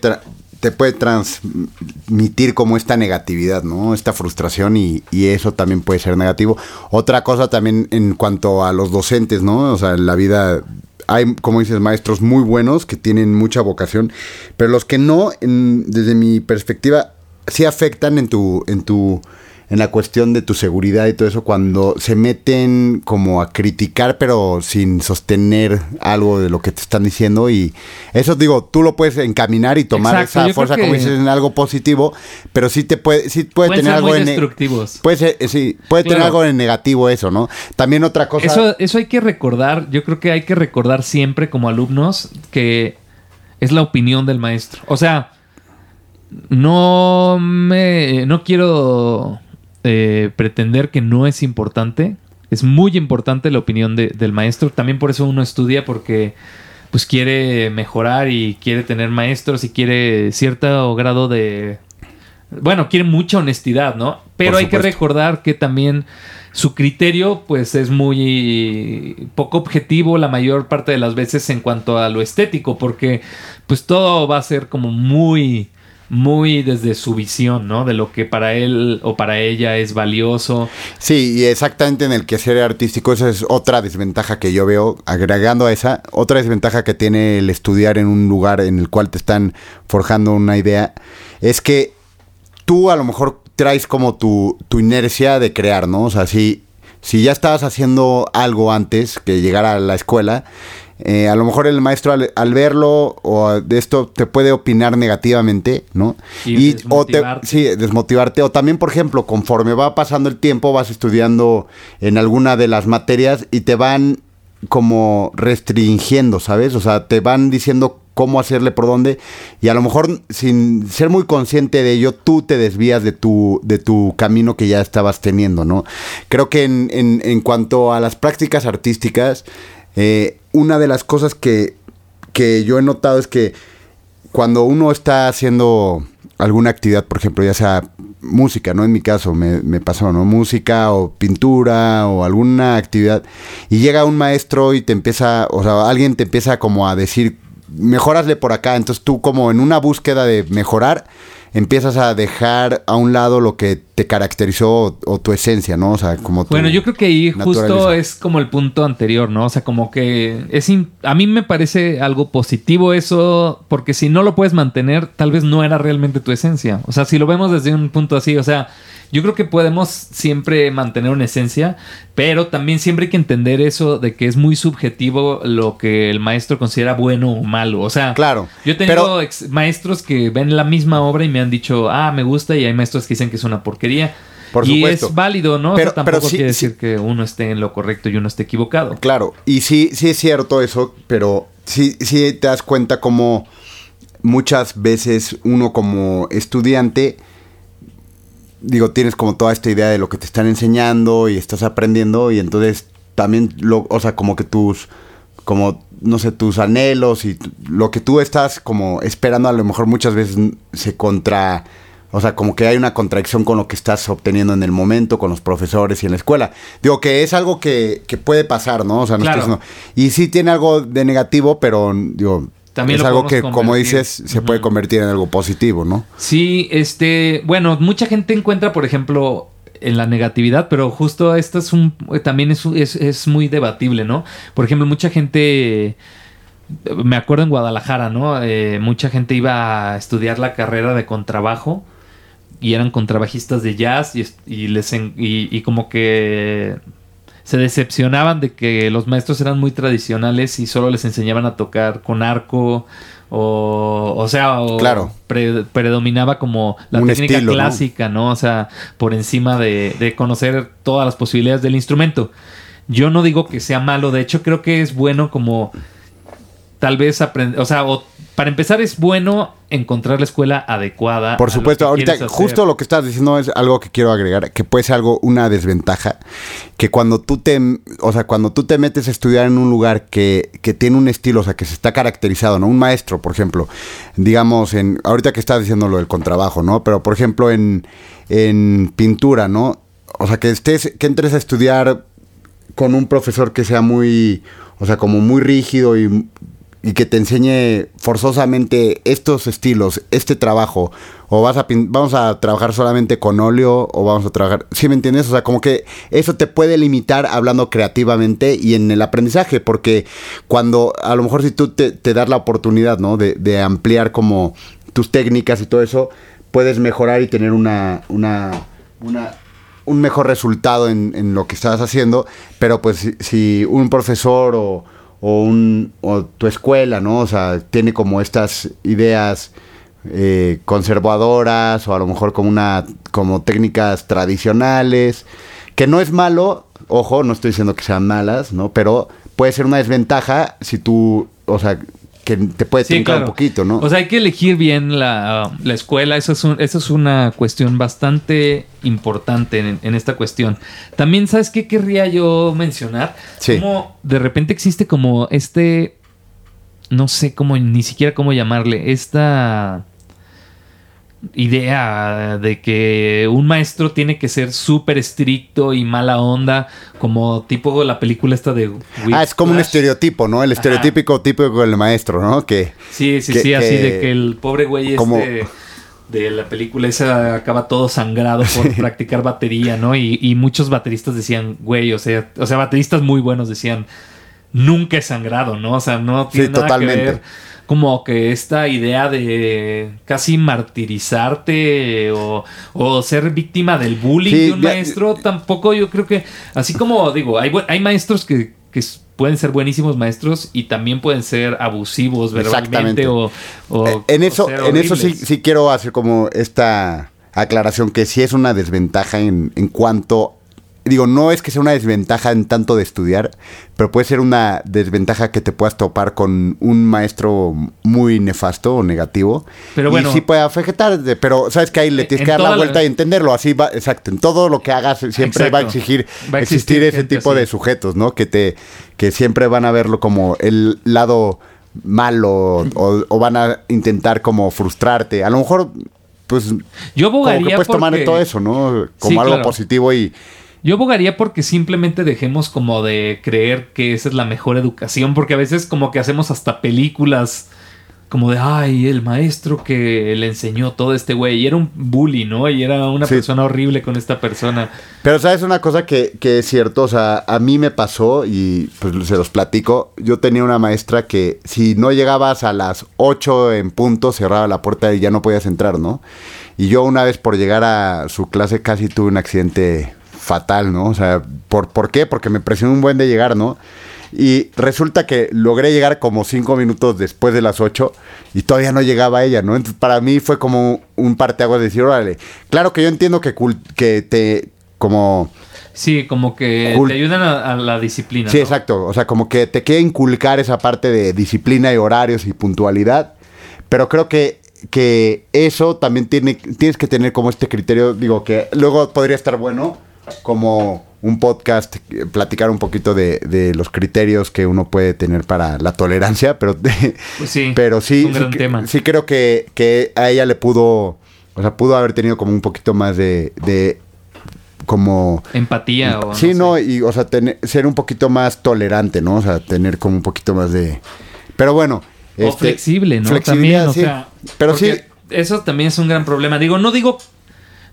te puede transmitir como esta negatividad, ¿no? Esta frustración y, eso también puede ser negativo. Otra cosa también en cuanto a los docentes, ¿no? O sea, en la vida hay, como dices, maestros muy buenos que tienen mucha vocación, pero los que no, en- desde mi perspectiva, sí afectan en tu, en tu, en la cuestión de tu seguridad y todo eso cuando se meten como a criticar pero sin sostener algo de lo que te están diciendo y eso digo, tú lo puedes encaminar y tomar Exacto, esa fuerza como dices en algo positivo, pero sí te puede sí puede Pueden tener ser algo muy en destructivos. puede ser, eh, sí, puede tener algo en negativo eso, ¿no? También otra cosa Eso, eso hay que recordar, yo creo que hay que recordar siempre como alumnos que es la opinión del maestro. O sea, no me no quiero eh, pretender que no es importante. Es muy importante la opinión de- del maestro. También por eso uno estudia porque pues quiere mejorar y quiere tener maestros y quiere cierto grado de bueno, quiere mucha honestidad, ¿no? Pero hay que recordar que también su criterio, pues, es muy poco objetivo la mayor parte de las veces en cuanto a lo estético, porque, pues, todo va a ser como muy, muy desde su visión, ¿no? De lo que para él o para ella es valioso. Sí, y exactamente en el quehacer artístico, esa es otra desventaja que yo veo, agregando a esa, otra desventaja que tiene el estudiar en un lugar en el cual te están forjando una idea, es que tú a lo mejor traes como tu, tu inercia de crear, ¿no? O sea, si, si ya estabas haciendo algo antes que llegar a la escuela, eh, a lo mejor el maestro al, al verlo o de esto te puede opinar negativamente, ¿no? Y o te, desmotivarte. sí, desmotivarte. O también, por ejemplo, conforme va pasando el tiempo, vas estudiando en alguna de las materias y te van como restringiendo, ¿sabes? O sea, te van diciendo cómo hacerle por dónde y a lo mejor sin ser muy consciente de ello tú te desvías de tu de tu camino que ya estabas teniendo no creo que en, en, en cuanto a las prácticas artísticas eh, una de las cosas que que yo he notado es que cuando uno está haciendo alguna actividad, por ejemplo, ya sea música, ¿no? En mi caso me, me pasó, ¿no? Música o pintura o alguna actividad y llega un maestro y te empieza, o sea, alguien te empieza como a decir, mejorasle por acá, entonces tú como en una búsqueda de mejorar, empiezas a dejar a un lado lo que te caracterizó o, o tu esencia, ¿no? O sea, como Bueno, yo creo que ahí justo es como el punto anterior, ¿no? O sea, como que es a mí me parece algo positivo eso, porque si no lo puedes mantener, tal vez no era realmente tu esencia. O sea, si lo vemos desde un punto así, o sea, yo creo que podemos siempre mantener una esencia, pero también siempre hay que entender eso de que es muy subjetivo lo que el maestro considera bueno o malo. O sea, Claro, yo tengo pero- ex- maestros que ven la misma obra y me han dicho, ah, me gusta, y hay maestros que dicen que es una porquería. Por y supuesto. es válido, ¿no? Pero- o sea, tampoco pero sí- quiere sí- decir que uno esté en lo correcto y uno esté equivocado. Claro, y sí, sí es cierto eso, pero sí, sí te das cuenta como muchas veces uno como estudiante, digo, tienes como toda esta idea de lo que te están enseñando y estás aprendiendo y entonces también, lo, o sea, como que tus, como, no sé, tus anhelos y lo que tú estás como esperando a lo mejor muchas veces se contra... O sea, como que hay una contradicción con lo que estás obteniendo en el momento, con los profesores y en la escuela. Digo que es algo que, que puede pasar, ¿no? O sea, no Claro. estoy diciendo- Y sí tiene algo de negativo, pero digo, También es lo algo que, como dices, se puede convertir en algo positivo, ¿no? Sí, este, bueno, mucha gente encuentra, por ejemplo, en la negatividad, pero justo esto es un, también es, es, es muy debatible, ¿no? Por ejemplo, mucha gente, me acuerdo en Guadalajara, ¿no? Eh, mucha gente iba a estudiar la carrera de contrabajo y eran contrabajistas de jazz y, y les en- y, y como que se decepcionaban de que los maestros eran muy tradicionales y solo les enseñaban a tocar con arco o o sea o Claro. pre- predominaba como la Un técnica estilo, ¿no? clásica ¿no? o sea por encima de, de conocer todas las posibilidades del instrumento yo no digo que sea malo de hecho creo que es bueno como tal vez aprender o sea o- para empezar es bueno encontrar la escuela adecuada Por supuesto, ahorita justo lo que estás diciendo es algo que quiero agregar, que puede ser algo, una desventaja, que cuando tú te, o sea, cuando tú te metes a estudiar en un lugar que, que tiene un estilo, o sea, que se está caracterizado, ¿no? Un maestro, por ejemplo, digamos, en, ahorita que estás diciendo lo del contrabajo, ¿no? Pero, por ejemplo, en, en pintura, ¿no? O sea, que estés, que entres a estudiar con un profesor que sea muy, o sea, como muy rígido y, y que te enseñe forzosamente estos estilos, este trabajo, o vas a vamos a trabajar solamente con óleo o vamos a trabajar, ¿sí me entiendes? O sea, como que eso te puede limitar hablando creativamente y en el aprendizaje, porque cuando a lo mejor si tú te, te das la oportunidad, ¿no? De, de ampliar como tus técnicas y todo eso, puedes mejorar y tener una, una, una un mejor resultado en, en lo que estás haciendo, pero pues si, si un profesor o, o, un, o tu escuela, ¿no? O sea, tiene como estas ideas eh, conservadoras o a lo mejor como una como técnicas tradicionales, que no es malo, ojo, no estoy diciendo que sean malas, ¿no? Pero puede ser una desventaja si tú, o sea, que te puede Sí, claro. un poquito, ¿no? O sea, hay que elegir bien la, la escuela. Eso es, un- eso es una cuestión bastante importante en, en esta cuestión. También, ¿sabes qué querría yo mencionar? Sí. Como de repente existe como este. No sé cómo, ni siquiera cómo llamarle. Esta idea de que un maestro tiene que ser súper estricto y mala onda, como tipo la película esta de... ah, es como un Whiplash. estereotipo, ¿no? El Ajá. estereotípico típico del maestro, ¿no? Que Sí, sí, que- sí, así de que el pobre güey como- este de la película esa acaba todo sangrado por practicar batería, ¿no? Y, y muchos bateristas decían, güey, o sea, o sea, bateristas muy buenos decían, nunca he sangrado, ¿no? O sea, no tiene Sí, nada totalmente. que ver como que esta idea de casi martirizarte o, o ser víctima del bullying Sí, de un ya- maestro, tampoco yo creo que, así como digo, hay, hay maestros que, que pueden ser buenísimos maestros y también pueden ser abusivos Exactamente. verbalmente o, o- Eh, en o eso, ser en eso sí, sí quiero hacer como esta aclaración que sí es una desventaja en, en cuanto, digo, no es que sea una desventaja en tanto de estudiar, pero puede ser una desventaja que te puedas topar con un maestro muy nefasto o negativo. Pero y bueno. sí puede afectarte, pero sabes que ahí le tienes En que dar la vuelta y entenderlo, así va, exacto, en todo lo que hagas siempre Exacto. va a exigir Va a existir, existir ese tipo así. de sujetos, ¿no? Que te que siempre van a verlo como el lado malo o, o van a intentar como frustrarte. A lo mejor, pues, Yo como que abogaría puedes tomar porque- todo eso, ¿no? Como Sí, algo claro. positivo y... Yo abogaría porque simplemente dejemos como de creer que esa es la mejor educación, porque a veces como que hacemos hasta películas como de, ay, el maestro que le enseñó todo este güey, y era un bully, ¿no? Y era una Sí. persona horrible con esta persona. Pero sabes una cosa que, que es cierto, o sea, a mí me pasó y pues se los platico, yo tenía una maestra que si no llegabas a las 8 en punto cerraba la puerta y ya no podías entrar, ¿no? Y yo una vez por llegar a su clase casi tuve un accidente fatal, ¿no? O sea, ¿por, ¿por qué? Porque me presioné un buen de llegar, ¿no? Y resulta que logré llegar como cinco minutos después de las ocho y todavía no llegaba ella, ¿no? Entonces para mí fue como un parteaguas de decir, órale, claro que yo entiendo que, que te, como... Sí, como que te ayudan a, la disciplina. Sí, exacto. O sea, como que te queda inculcar esa parte de disciplina y horarios y puntualidad. Pero creo que, que eso también tiene, tienes que tener como este criterio, digo, que luego podría estar bueno como un podcast, eh, platicar un poquito de, los criterios que uno puede tener para la tolerancia, pero, pues sí, pero sí, sí, creo que, que, a ella le pudo, o sea, pudo haber tenido como un poquito más de, de como empatía o sí no, y o sea tener, ser un poquito más tolerante no o sea tener como un poquito más de pero bueno o este, flexible no también o sea pero sí. eso también es un gran problema. Digo no digo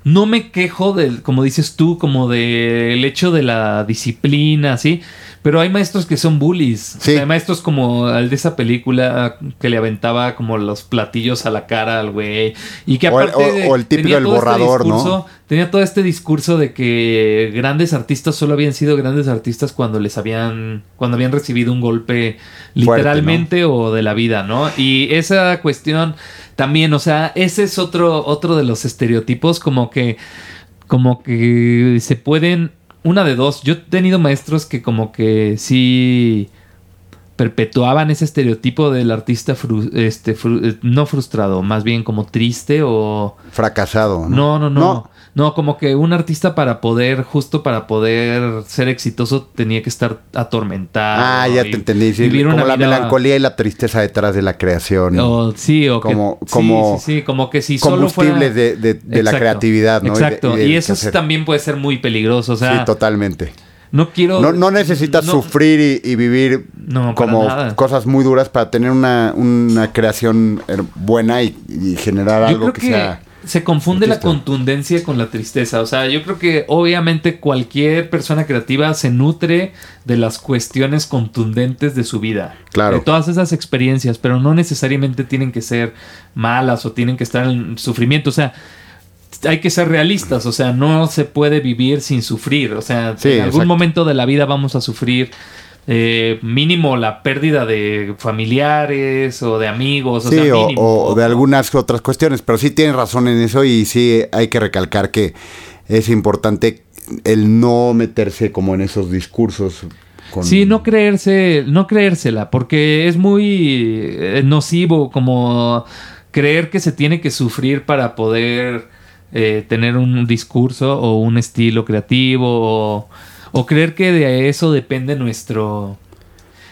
no me quejo del, como dices tú, como del hecho de la disciplina, ¿sí? Pero hay maestros que son bullies. Sí. hay maestros como el de esa película que le aventaba como los platillos a la cara al güey. Y que aparte. O el, típico del este borrador, ¿no? Tenía todo este discurso de que grandes artistas solo habían sido grandes artistas cuando les habían. cuando habían recibido un golpe literalmente o de la vida, ¿no? Y esa cuestión también, o sea, ese es otro, otro de los estereotipos, como que. como que se pueden una de dos. Yo he tenido maestros que como que sí perpetuaban ese estereotipo del artista este, eh, no frustrado, más bien como triste o fracasado. ¿no? no, no, no. No, como que un artista para poder, justo para poder ser exitoso, tenía que estar atormentado. Ah, ya te entendí. vivir como la melancolía y la tristeza detrás de la creación. O, sí, o como, como sí, sí, como que si combustibles de, de, la creatividad, ¿no? Exacto. Y, eso también puede ser muy peligroso. O sea, sí, totalmente. No quiero. No, necesitas sufrir y, vivir como cosas muy duras para tener una, una creación buena y, generar algo que, sea se confunde la contundencia con la tristeza. O sea, yo creo que obviamente cualquier persona creativa se nutre de las cuestiones contundentes de su vida. Claro. De todas esas experiencias, pero no necesariamente tienen que ser malas o tienen que estar en sufrimiento. O sea, hay que ser realistas. O sea, no se puede vivir sin sufrir. O sea, en algún momento de la vida vamos a sufrir eh, mínimo la pérdida de familiares o de amigos. O, sea, o, de algunas otras cuestiones, pero sí tienes razón en eso y sí hay que recalcar que es importante el no meterse como en esos discursos. Sí, no creerse, no creérsela, porque es muy eh, nocivo como creer que se tiene que sufrir para poder eh, tener un discurso o un estilo creativo o o creer que de eso depende nuestro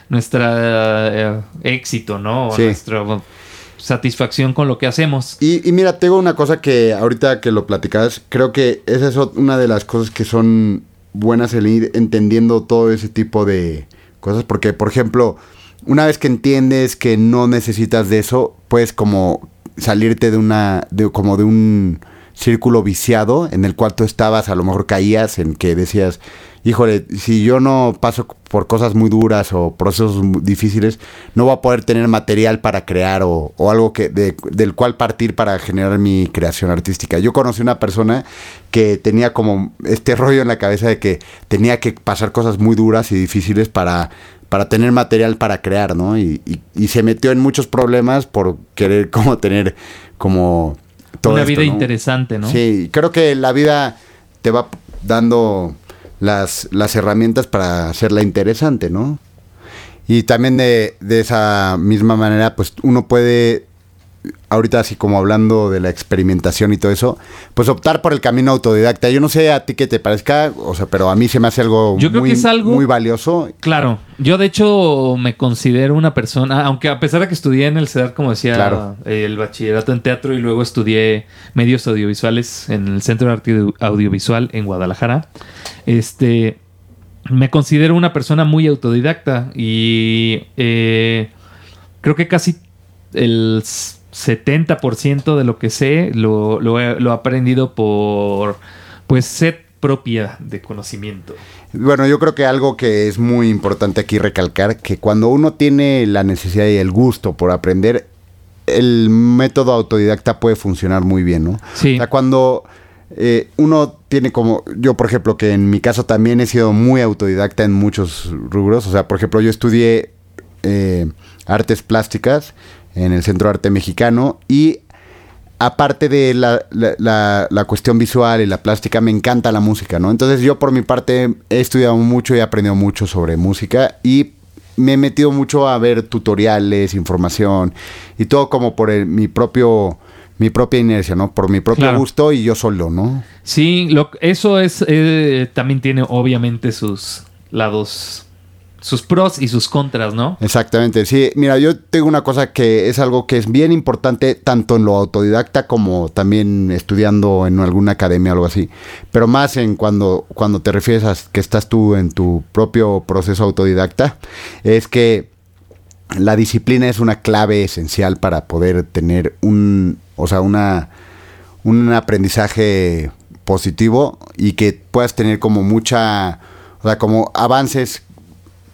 nuestra eh, éxito, ¿no? O nuestra satisfacción con lo que hacemos. Y, mira, tengo una cosa que ahorita que lo platicas, creo que esa es una de las cosas que son buenas el ir entendiendo todo ese tipo de cosas, porque por ejemplo, una vez que entiendes que no necesitas de eso, puedes como salirte de una, de, como de un círculo viciado en el cual tú estabas, a lo mejor caías en que decías, híjole, si yo no paso por cosas muy duras o procesos difíciles, no voy a poder tener material para crear o, algo que del cual partir para generar mi creación artística. Yo conocí una persona que tenía como este rollo en la cabeza de que tenía que pasar cosas muy duras y difíciles para para tener material para crear, ¿no? Y, y, se metió en muchos problemas por querer como tener como una vida interesante, ¿no? Sí, creo que la vida te va dando las, las herramientas para hacerla interesante, ¿no? Y también de, de esa misma manera, pues uno puede ahorita así como hablando de la experimentación y todo eso, pues optar por el camino autodidacta. Yo no sé a ti qué te parezca, o sea, pero a mí se me hace algo, yo creo muy, que es algo muy valioso. Claro, yo de hecho me considero una persona, aunque a pesar de que estudié en el CEDAR, como decía, el bachillerato en teatro y luego estudié medios audiovisuales en el Centro de Arte Audiovisual en Guadalajara, este, me considero una persona muy autodidacta y eh, creo que casi el 70% de lo que sé lo, lo, he, aprendido por pues sed propia de conocimiento. Bueno, yo creo que algo que es muy importante aquí recalcar, que cuando uno tiene la necesidad y el gusto por aprender, el método autodidacta puede funcionar muy bien, ¿no? Sí. O sea, cuando eh, uno tiene como, yo por ejemplo, que en mi caso también he sido muy autodidacta en muchos rubros, o sea, por ejemplo, yo estudié eh, artes plásticas en el Centro de Arte Mexicano y aparte de la, la, la, cuestión visual y la plástica, me encanta la música, ¿no? Entonces yo por mi parte he estudiado mucho y he aprendido mucho sobre música y me he metido mucho a ver tutoriales, información y todo como por mi propio mi propia inercia, ¿no? Por mi propio gusto y yo solo, ¿no? Sí, lo, eso es eh, también tiene obviamente sus lados sus pros y sus contras, ¿no? Exactamente, sí. Mira, yo tengo una cosa que es algo que es bien importante tanto en lo autodidacta como también estudiando en alguna academia o algo así. Pero más en cuando, cuando te refieres a que estás tú en tu propio proceso autodidacta, es que la disciplina es una clave esencial para poder tener un, o sea, una, un aprendizaje positivo y que puedas tener como mucha, o sea, como avances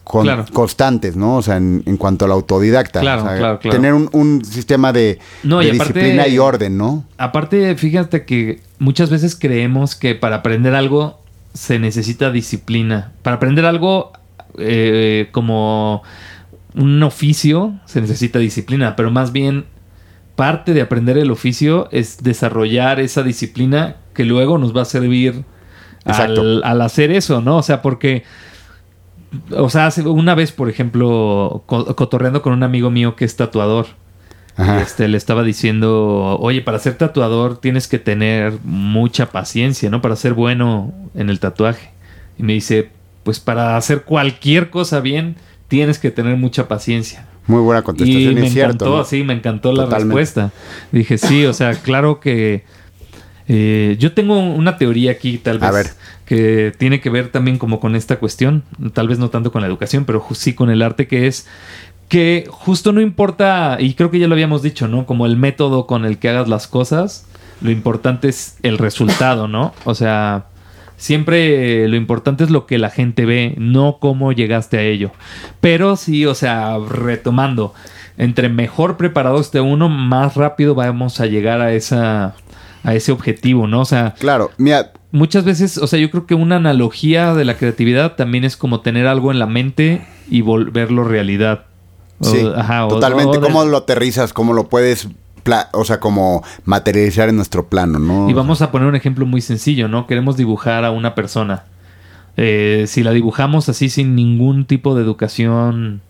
constantes, ¿no? O sea, en, cuanto al autodidacta. Claro, claro, claro. Tener un, sistema de, disciplina y orden, ¿no? Aparte, fíjate que muchas veces creemos que para aprender algo se necesita disciplina. Para aprender algo eh, como un oficio se necesita disciplina, pero más bien parte de aprender el oficio es desarrollar esa disciplina que luego nos va a servir al, al, hacer eso, ¿no? O sea, porque o sea, una vez, por ejemplo, cotorreando con un amigo mío que es tatuador. Este, le estaba diciendo, oye, para ser tatuador tienes que tener mucha paciencia, ¿no? Para ser bueno en el tatuaje. Y me dice, pues para hacer cualquier cosa bien, tienes que tener mucha paciencia. Muy buena contestación, y me encantó, sí, me encantó la respuesta. Dije, sí, o sea, claro que eh, yo tengo una teoría aquí, tal vez, que tiene que ver también como con esta cuestión, tal vez no tanto con la educación, pero sí con el arte, que es que justo no importa, y creo que ya lo habíamos dicho, ¿no? Como el método con el que hagas las cosas, lo importante es el resultado, ¿no? O sea, siempre lo importante es lo que la gente ve, no cómo llegaste a ello. Pero sí, o sea, retomando, entre mejor preparado esté uno, más rápido vamos a llegar a esa a ese objetivo, ¿no? O sea, claro, mira, muchas veces, o sea, yo creo que una analogía de la creatividad también es como tener algo en la mente y volverlo realidad. Sí, ajá, totalmente. ¿Cómo lo aterrizas? ¿Cómo lo puedes o sea, como materializar en nuestro plano, ¿no? Y vamos a poner un ejemplo muy sencillo, ¿no? Queremos dibujar a una persona. Eh, si la dibujamos así sin ningún tipo de educación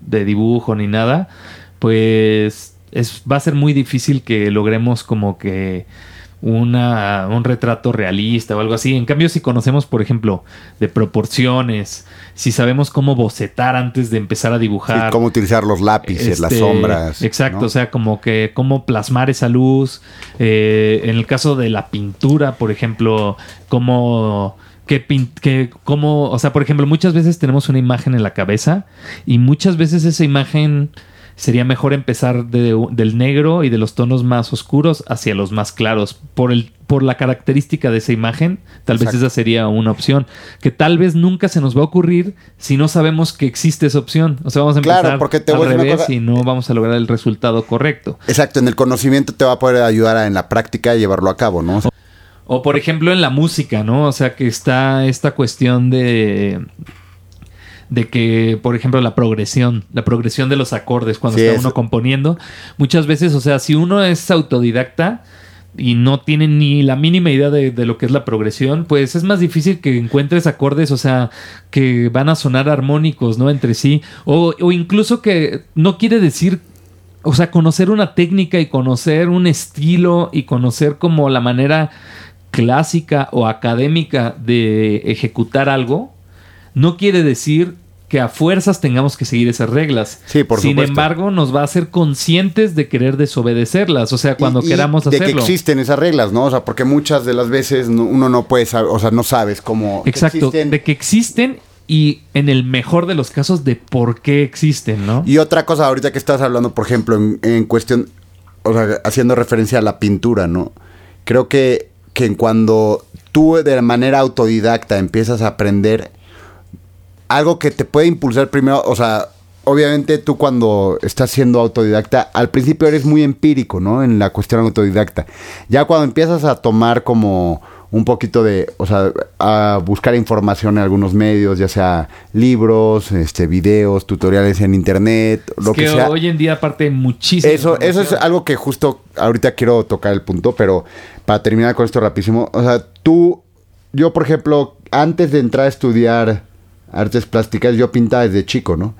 de dibujo ni nada, pues es, va a ser muy difícil que logremos como que una, un retrato realista o algo así. En cambio, si conocemos, por ejemplo, de proporciones, si sabemos cómo bocetar antes de empezar a dibujar. cómo utilizar los lápices, las este, sombras. Exacto, o sea, como que cómo plasmar esa luz. Eh, en el caso de la pintura, por ejemplo, cómo... Que, que como, o sea, por ejemplo, muchas veces tenemos una imagen en la cabeza y muchas veces esa imagen sería mejor empezar del negro y de los tonos más oscuros hacia los más claros. Por, el, por la característica de esa imagen, tal vez esa sería una opción. Que tal vez nunca se nos va a ocurrir si no sabemos que existe esa opción. O sea, vamos a empezar porque te al revés y no vamos a lograr el resultado correcto. Exacto, en el conocimiento te va a poder ayudar a, en la práctica a llevarlo a cabo, ¿no? O por ejemplo en la música, ¿no? O sea que está esta cuestión de de que, por ejemplo, la progresión, la progresión de los acordes cuando está uno componiendo, muchas veces, o sea, si uno es autodidacta y no tiene ni la mínima idea de, lo que es la progresión, pues es más difícil que encuentres acordes, o sea, que van a sonar armónicos, ¿no? Entre sí, o, o incluso que no quiere decir o sea, conocer una técnica y conocer un estilo y conocer como la manera clásica o académica de ejecutar algo, no quiere decir que a fuerzas tengamos que seguir esas reglas. Sí, por Sin embargo, nos va a hacer conscientes de querer desobedecerlas, o sea, cuando queramos hacerlo. De que existen esas reglas, ¿no? O sea, porque muchas de las veces uno no puede saber, o sea, no sabes cómo... Exacto, de que existen y en el mejor de los casos de por qué existen, ¿no? Y otra cosa, ahorita que estás hablando, por ejemplo, en, en cuestión, o sea, haciendo referencia a la pintura, ¿no? Creo que, que cuando tú de manera autodidacta empiezas a aprender algo que te puede impulsar primero, o sea, obviamente tú cuando estás siendo autodidacta, al principio eres muy empírico, ¿no? En la cuestión autodidacta. Ya cuando empiezas a tomar como un poquito de, o sea, a buscar información en algunos medios, ya sea libros, este, videos, tutoriales en internet, lo que, sea. Hoy en día aparte muchísimo. Eso, eso es algo que justo ahorita quiero tocar el punto, pero para terminar con esto rapidísimo, o sea, tú, yo por ejemplo, antes de entrar a estudiar artes plásticas, yo pintaba desde chico, ¿no?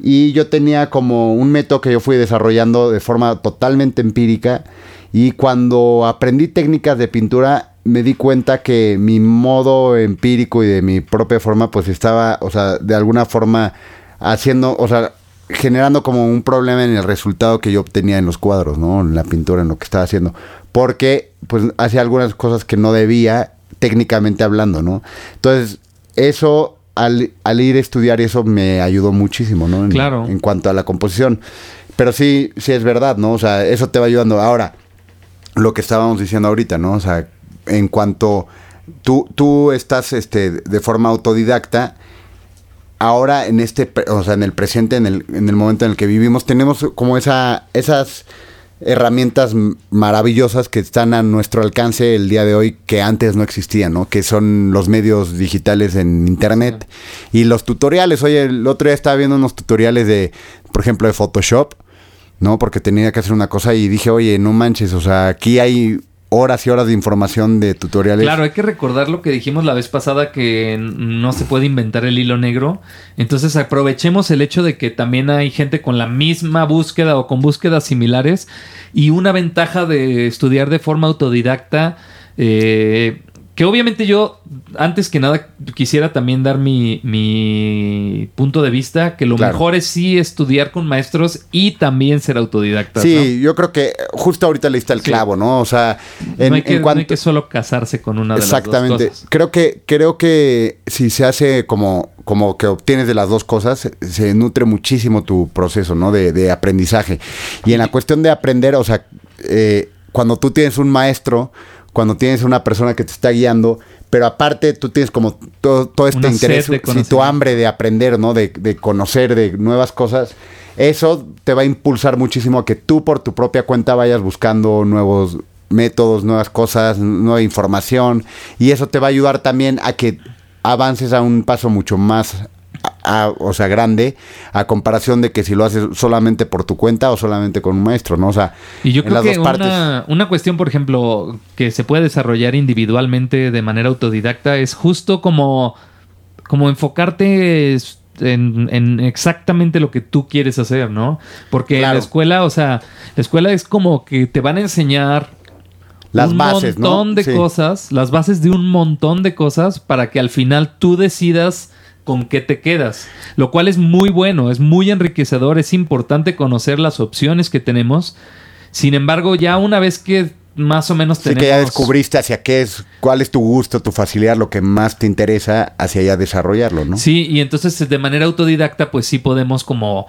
Y yo tenía como un método que yo fui desarrollando de forma totalmente empírica. Y cuando aprendí técnicas de pintura, me di cuenta que mi modo empírico y de mi propia forma, pues estaba, o sea, de alguna forma haciendo, o sea, generando como un problema en el resultado que yo obtenía en los cuadros, ¿no? En la pintura, en lo que estaba haciendo. Porque, pues, hacía algunas cosas que no debía, técnicamente hablando, ¿no? Entonces, eso, al, al ir a estudiar eso, me ayudó muchísimo, ¿no? En, Claro. En cuanto a la composición. Pero sí, sí es verdad, ¿no? O sea, eso te va ayudando. Ahora, lo que estábamos diciendo ahorita, ¿no? O sea, en cuanto tú, tú estás este, de forma autodidacta, ahora en este, o sea, en el presente, en el, en el momento en el que vivimos, tenemos como esa, esas herramientas maravillosas que están a nuestro alcance el día de hoy que antes no existían, ¿no? Que son los medios digitales en internet y los tutoriales. Oye, el otro día estaba viendo unos tutoriales de, por ejemplo, de Photoshop, ¿no? Porque tenía que hacer una cosa y dije, oye, no manches, o sea, aquí hay horas y horas de información de tutoriales. Claro, hay que recordar lo que dijimos la vez pasada que no se puede inventar el hilo negro. Entonces aprovechemos el hecho de que también hay gente con la misma búsqueda o con búsquedas similares y una ventaja de estudiar de forma autodidacta. eh, que obviamente yo, antes que nada, quisiera también dar mi, mi punto de vista, que lo Claro. mejor es sí estudiar con maestros y también ser autodidacta. Sí, yo creo que justo ahorita le el Sí. clavo, ¿no? O sea, en, no, hay que, en no cuanto... hay que solo casarse con una de Exactamente. las dos cosas. Creo que creo que si se hace como como que obtienes de las dos cosas, se- se nutre muchísimo tu proceso, ¿no? De, de aprendizaje. Y en la cuestión de aprender, o sea, eh, cuando tú tienes un maestro, cuando tienes una persona que te está guiando, pero aparte tú tienes como todo, todo este Una interés, si tu hambre de aprender, ¿no? De, de conocer, de nuevas cosas. Eso te va a impulsar muchísimo a que tú por tu propia cuenta vayas buscando nuevos métodos, nuevas cosas, nueva información. Y eso te va a ayudar también a que avances a un paso mucho más, a- o sea, grande, a comparación de que si lo haces solamente por tu cuenta o solamente con un maestro, ¿no? O sea, Y yo en creo las que dos partes. una, una cuestión, por ejemplo, que se puede desarrollar individualmente de manera autodidacta es justo como, como enfocarte en, en exactamente lo que tú quieres hacer, ¿no? Porque Claro. la escuela, o sea, la escuela es como que te van a enseñar Las un bases, ¿no? montón de Sí. cosas, las bases de un montón de cosas para que al final tú decidas con qué te quedas, lo cual es muy bueno, es muy enriquecedor, es importante conocer las opciones que tenemos. Sin embargo, ya una vez que más o menos Sí, tenemos que ya descubriste hacia qué es, cuál es tu gusto, tu facilidad, lo que más te interesa, hacia allá desarrollarlo, ¿no? Sí, y entonces de manera autodidacta, pues sí podemos como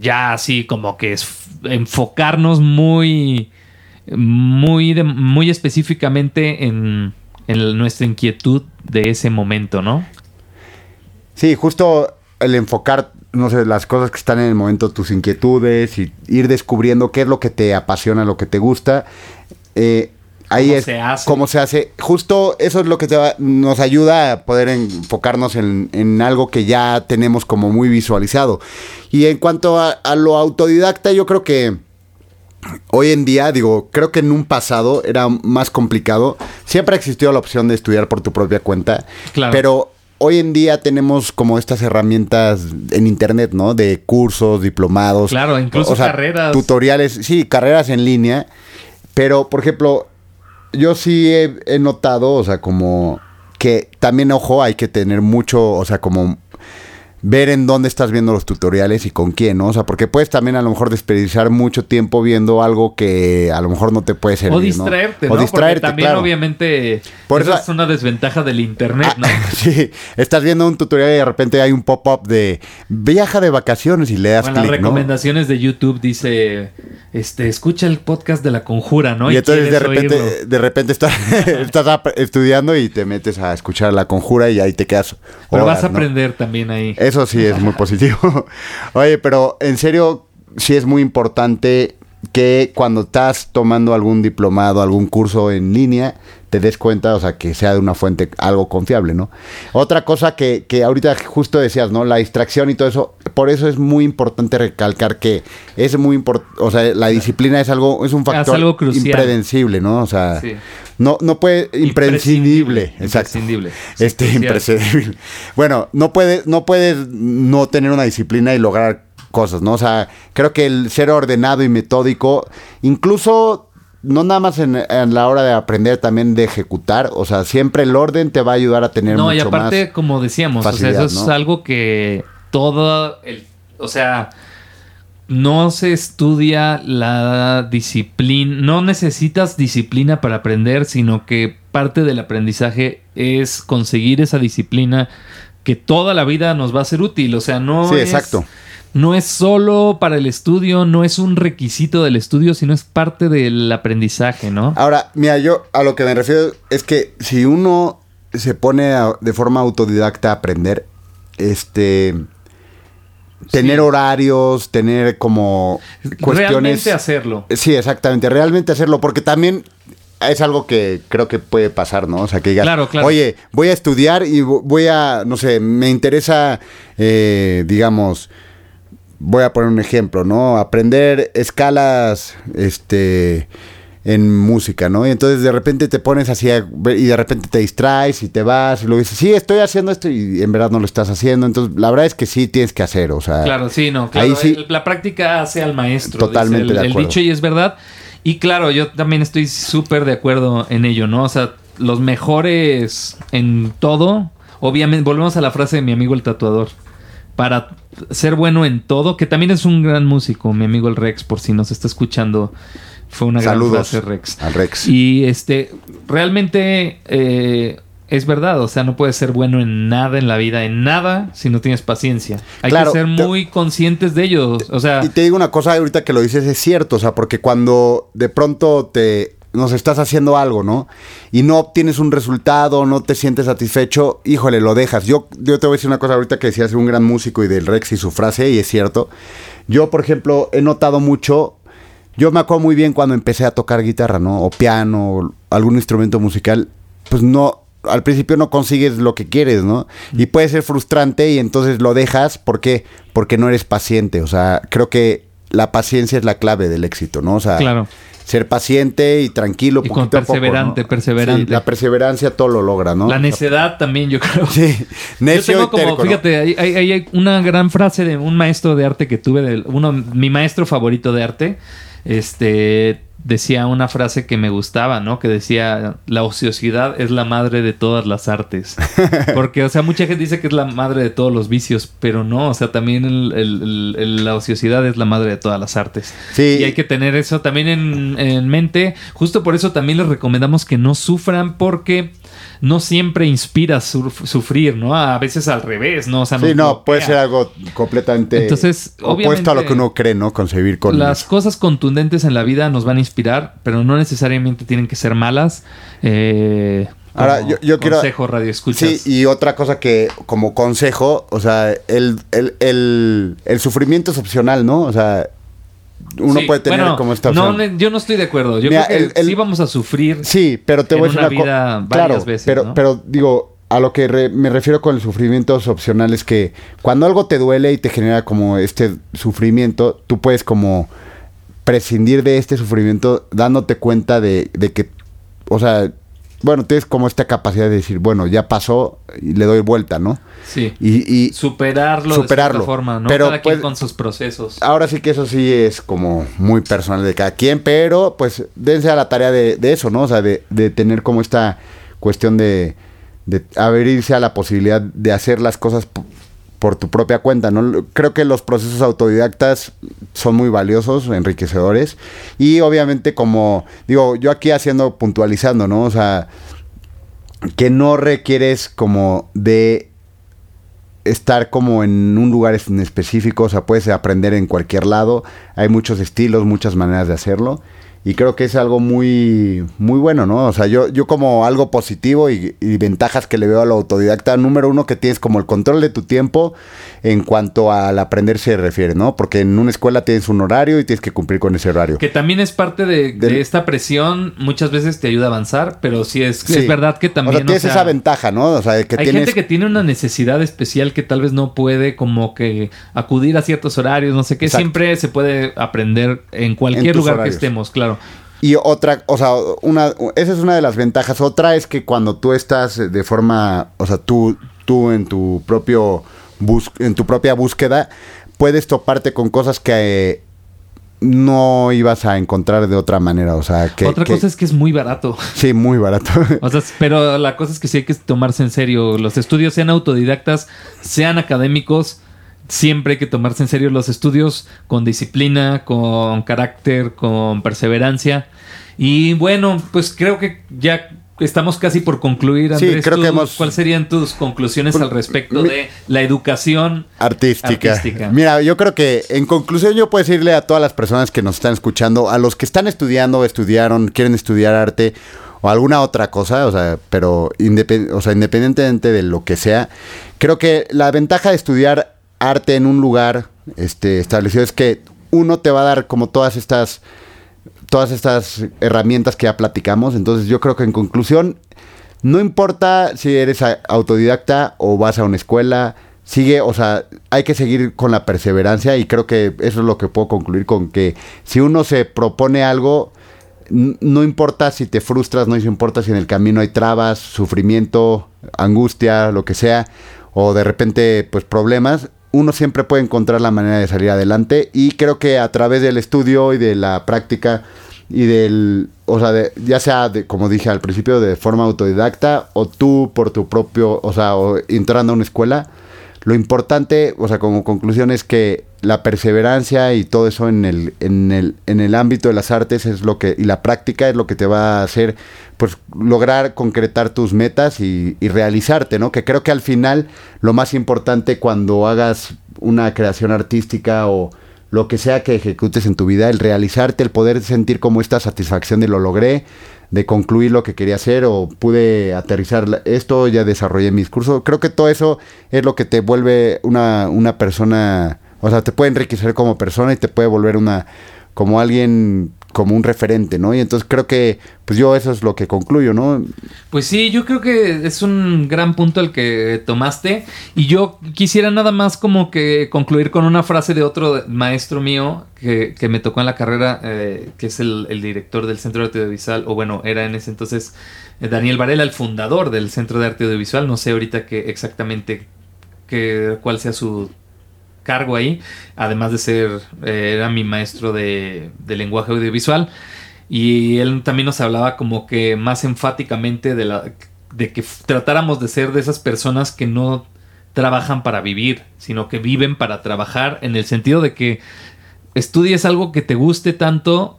ya así como que es- enfocarnos muy, muy, de- muy específicamente en, en nuestra inquietud de ese momento, ¿no? Sí, justo el enfocar, no sé, las cosas que están en el momento, tus inquietudes y ir descubriendo qué es lo que te apasiona, lo que te gusta. Eh, ahí ¿Cómo es se hace? cómo se hace. Justo eso es lo que te va- nos ayuda a poder enfocarnos en, en algo que ya tenemos como muy visualizado. Y en cuanto a, a lo autodidacta, yo creo que hoy en día, digo, creo que en un pasado era más complicado. Siempre ha existido la opción de estudiar por tu propia cuenta. Claro. Pero hoy en día tenemos como estas herramientas en internet, ¿no? De cursos, diplomados. Claro, incluso carreras. Tutoriales, sí, carreras en línea. Pero, por ejemplo, yo sí he, he notado, o sea, como que también, ojo, hay que tener mucho, o sea, como ver en dónde estás viendo los tutoriales y con quién, ¿no? O sea, porque puedes también a lo mejor desperdiciar mucho tiempo viendo algo que a lo mejor no te puede servir, O distraerte, ¿no? O distraerte, Porque también claro. obviamente Por esa eso- es una desventaja del internet, ¿no? Sí, estás viendo un tutorial y de repente hay un pop-up de viaja de vacaciones y le das Bueno, las clic, ¿no? recomendaciones de YouTube dice, este, escucha el podcast de la conjura, ¿no? Y entonces de repente, oírlo. de repente estás, estudiando y te metes a escuchar la conjura y ahí te quedas. Pero horas, vas a ¿no? aprender también ahí. Eso sí es muy positivo. Oye, pero en serio, sí es muy importante que cuando estás tomando algún diplomado, algún curso en línea, te des cuenta, o sea, que sea de una fuente algo confiable, ¿no? Otra cosa que, que ahorita justo decías, ¿no? La distracción y todo eso, por eso es muy importante recalcar que es muy importante, o sea, la disciplina es algo, es un factor algo crucial. impredecible, ¿no? O sea, Sí. no, no puede, imprescindible, exacto. Imprescindible. Este, Crucial. imprescindible. Bueno, no puedes, no puedes no tener una disciplina y lograr cosas, ¿no? O sea, creo que el ser ordenado y metódico, incluso no nada más en, en la hora de aprender, también de ejecutar, o sea, siempre el orden te va a ayudar a tener No, mucho y aparte, más. como decíamos, o sea, eso es ¿no? algo que todo el. O sea, no se estudia la disciplina. No necesitas disciplina para aprender, sino que parte del aprendizaje es conseguir esa disciplina que toda la vida nos va a ser útil. O sea, no Sí, es. exacto. No es solo para el estudio, no es un requisito del estudio, sino es parte del aprendizaje, ¿no? Ahora, mira, yo a lo que me refiero es que si uno se pone a- de forma autodidacta a aprender, este tener Sí. horarios, tener como cuestiones Realmente hacerlo. Sí, exactamente, realmente hacerlo, porque también es algo que creo que puede pasar, ¿no? O sea, que digas, Claro, claro. oye, voy a estudiar y vo- voy a, no sé, me interesa, eh, digamos, voy a poner un ejemplo, ¿no? Aprender escalas, este, en música, ¿no? Y entonces de repente te pones así a y de repente te distraes y te vas y luego dices, sí, estoy haciendo esto y en verdad no lo estás haciendo. Entonces, la verdad es que sí tienes que hacer, o sea. Claro, sí, no, claro. Ahí sí- el- la práctica hace al maestro. Totalmente dice el, de el acuerdo. dicho y es verdad. Y claro, yo también estoy súper de acuerdo en ello, ¿no? O sea, los mejores en todo. Obviamente, volvemos a la frase de mi amigo el tatuador. Para ser bueno en todo, que también es un gran músico, mi amigo el Rex, por si nos está escuchando, fue una Saludos gran frase Rex. al Rex. Y este, realmente eh, es verdad, o sea, no puedes ser bueno en nada en la vida, en nada, si no tienes paciencia. Hay Claro, que ser te- muy conscientes de ello, o sea, Y te digo una cosa, ahorita que lo dices es cierto, o sea, porque cuando de pronto te nos estás haciendo algo, ¿no? Y no obtienes un resultado, no te sientes satisfecho, híjole, lo dejas. Yo, yo te voy a decir una cosa ahorita que decías de un gran músico y del Rex y su frase, y es cierto. Yo, por ejemplo, he notado mucho, yo me acuerdo muy bien cuando empecé a tocar guitarra, ¿no? O piano, o algún instrumento musical, pues no, al principio no consigues lo que quieres, ¿no? Y puede ser frustrante y entonces lo dejas, ¿por qué? Porque no eres paciente, o sea, creo que la paciencia es la clave del éxito, ¿no? O sea, Claro. ser paciente y tranquilo, Y con poco, perseverante, ¿no? perseverante. Sí, la perseverancia todo lo logra, ¿no? la necedad también, yo creo. Sí, Yo necio tengo y como, terco, ¿no? fíjate, hay, hay- hay una gran frase de un maestro de arte que tuve, de uno, mi maestro favorito de arte, este decía una frase que me gustaba, ¿no? Que decía, la ociosidad es la madre de todas las artes. Porque, o sea, mucha gente dice que es la madre de todos los vicios, pero no, o sea, también el- el- el- el- la ociosidad es la madre de todas las artes. Sí. Y hay que tener eso también en, en mente. Justo por eso también les recomendamos que no sufran porque no siempre inspira surf- sufrir, ¿no? A veces al revés, ¿no? O sea, Sí, no, puede ser algo completamente Entonces, opuesto a lo que uno cree, ¿no? Concebir con Las cosas contundentes en la vida nos van a inspirar, pero no necesariamente tienen que ser malas. Eh, Ahora, yo- yo quiero- Consejo radio escuchas. Sí, y otra cosa que como consejo, o sea, el, el, el, el sufrimiento es opcional, ¿no? O sea, uno Sí, puede tener bueno, como esta no, opción. ne- yo no estoy de acuerdo. Yo Mira, creo que el- el- sí vamos a sufrir. Sí, pero te voy a decir una claro, veces, pero, ¿no? pero digo, a lo que re- me refiero con el sufrimiento opcional es que cuando algo te duele y te genera como este sufrimiento, tú puedes como prescindir de este sufrimiento dándote cuenta de, de que, o sea, bueno, tienes como esta capacidad de decir, bueno, ya pasó y le doy vuelta, ¿no? Sí. Y, y Superarlo, Superarlo. de forma, ¿no? Pero Cada quien puede- con sus procesos. Ahora sí que eso sí es como muy personal de cada quien, pero pues dense a la tarea de, de eso, ¿no? O sea, de, de tener como esta cuestión de, de abrirse a la posibilidad de hacer las cosas por tu propia cuenta, ¿no? Creo que los procesos autodidactas son muy valiosos, enriquecedores, y obviamente como, digo, yo aquí haciendo, puntualizando, ¿no? O sea, que no requieres como de estar como en un lugar en específico, o sea, puedes aprender en cualquier lado, hay muchos estilos, muchas maneras de hacerlo y creo que es algo muy, muy bueno, ¿no? O sea, yo, yo como algo positivo y, y ventajas que le veo al autodidacta, número uno, que tienes como el control de tu tiempo en cuanto al aprender se refiere, ¿no? Porque en una escuela tienes un horario y tienes que cumplir con ese horario. Que también es parte de, de esta presión, muchas veces te ayuda a avanzar, pero sí es, Sí. es verdad que también... o sea, tienes o sea, esa ventaja, ¿no? O sea, que hay tienes... gente que tiene una necesidad especial que tal vez no puede como que acudir a ciertos horarios, no sé qué. Exacto. Siempre se puede aprender en cualquier En lugar horarios. que estemos, claro. Y otra, o sea, una, esa es una de las ventajas. Otra es que cuando tú estás de forma, o sea, tú, tú en tu propio bus, en tu propia búsqueda, puedes toparte con cosas que eh, no ibas a encontrar de otra manera. O sea, que. Otra que- cosa es que es muy barato. Sí, muy barato. O sea, pero la cosa es que sí hay que tomarse en serio. Los estudios, sean autodidactas, sean académicos, siempre hay que tomarse en serio los estudios con disciplina, con carácter, con perseverancia. Y bueno, pues creo que ya estamos casi por concluir, Sí, Andrés. creo Tú, que hemos- ¿Cuáles serían tus conclusiones Pues, al respecto mi- de la educación? Artística. Artística. Mira, yo creo que en conclusión yo puedo decirle a todas las personas que nos están escuchando, a los que están estudiando, estudiaron, quieren estudiar arte o alguna otra cosa, o sea, pero independ- o sea, independientemente de lo que sea, creo que la ventaja de estudiar arte en un lugar este, establecido es que uno te va a dar como todas estas todas estas herramientas que ya platicamos. Entonces yo creo que en conclusión, no importa si eres autodidacta o vas a una escuela, sigue, o sea, hay que seguir con la perseverancia y creo que eso es lo que puedo concluir con que si uno se propone algo, no importa si te frustras, no importa si en el camino hay trabas, sufrimiento, angustia, lo que sea, o de repente pues problemas, uno siempre puede encontrar la manera de salir adelante y creo que a través del estudio y de la práctica y del, o sea, de- ya sea, de, como dije al principio, de forma autodidacta o tú por tu propio, o sea, o entrando a una escuela, lo importante, o sea, como conclusión es que la perseverancia y todo eso en el, en el, en el ámbito de las artes es lo que, y la práctica es lo que te va a hacer, pues, lograr concretar tus metas y, y realizarte, ¿no? Que creo que al final lo más importante cuando hagas una creación artística o lo que sea que ejecutes en tu vida, el realizarte, el poder sentir como esta satisfacción de lo logré, de concluir lo que quería hacer o pude aterrizar esto, ya desarrollé mi discurso. Creo que todo eso es lo que te vuelve una, una persona, o sea, te puede enriquecer como persona y te puede volver una, como alguien, como un referente, ¿no? Y entonces creo que, pues yo eso es lo que concluyo, ¿no? Pues sí, yo creo que es un gran punto el que tomaste. Y yo quisiera nada más como que concluir con una frase de otro maestro mío que, que me tocó en la carrera, eh, que es el, director del Centro de Arte Audiovisual, o bueno, era en ese entonces eh, Daniel Varela, el fundador del Centro de Arte Audiovisual. No sé ahorita que exactamente que, cuál sea su cargo ahí, además de ser, eh, era mi maestro de, de lenguaje audiovisual. Y él también nos hablaba como que más enfáticamente de la de que tratáramos de ser de esas personas que no trabajan para vivir, sino que viven para trabajar en el sentido de que estudies algo que te guste tanto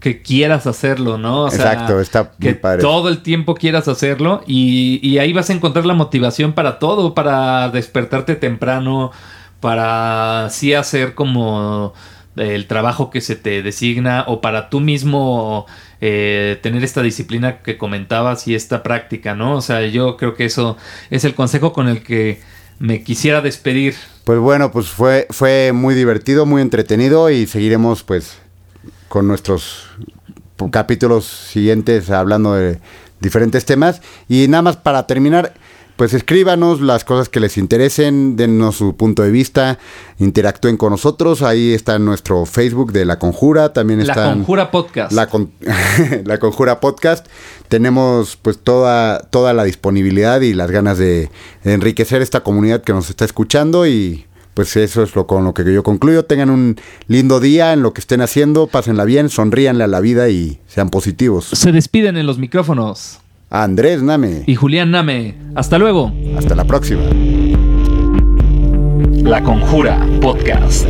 que quieras hacerlo, ¿no? O sea, Exacto, está muy que padre. todo el tiempo quieras hacerlo y, y ahí vas a encontrar la motivación para todo, para despertarte temprano, para sí hacer como el trabajo que se te designa o para tú mismo eh, tener esta disciplina que comentabas y esta práctica, ¿no? O sea, yo creo que eso es el consejo con el que me quisiera despedir. Pues bueno, pues fue, fue muy divertido, muy entretenido y seguiremos pues con nuestros capítulos siguientes hablando de diferentes temas. Y nada más para terminar, pues escríbanos las cosas que les interesen, denos su punto de vista, interactúen con nosotros. Ahí está nuestro Facebook de La Conjura, también La está Conjura Podcast. la, Con- la Conjura Podcast. Tenemos pues toda, toda la disponibilidad y las ganas de, de enriquecer esta comunidad que nos está escuchando y pues eso es lo con lo que yo concluyo. Tengan un lindo día en lo que estén haciendo, pásenla bien, sonríanle a la vida y sean positivos. Se despiden en los micrófonos. Andrés Name, Y Julián Name. Hasta luego. hasta la próxima. La Conjura Podcast.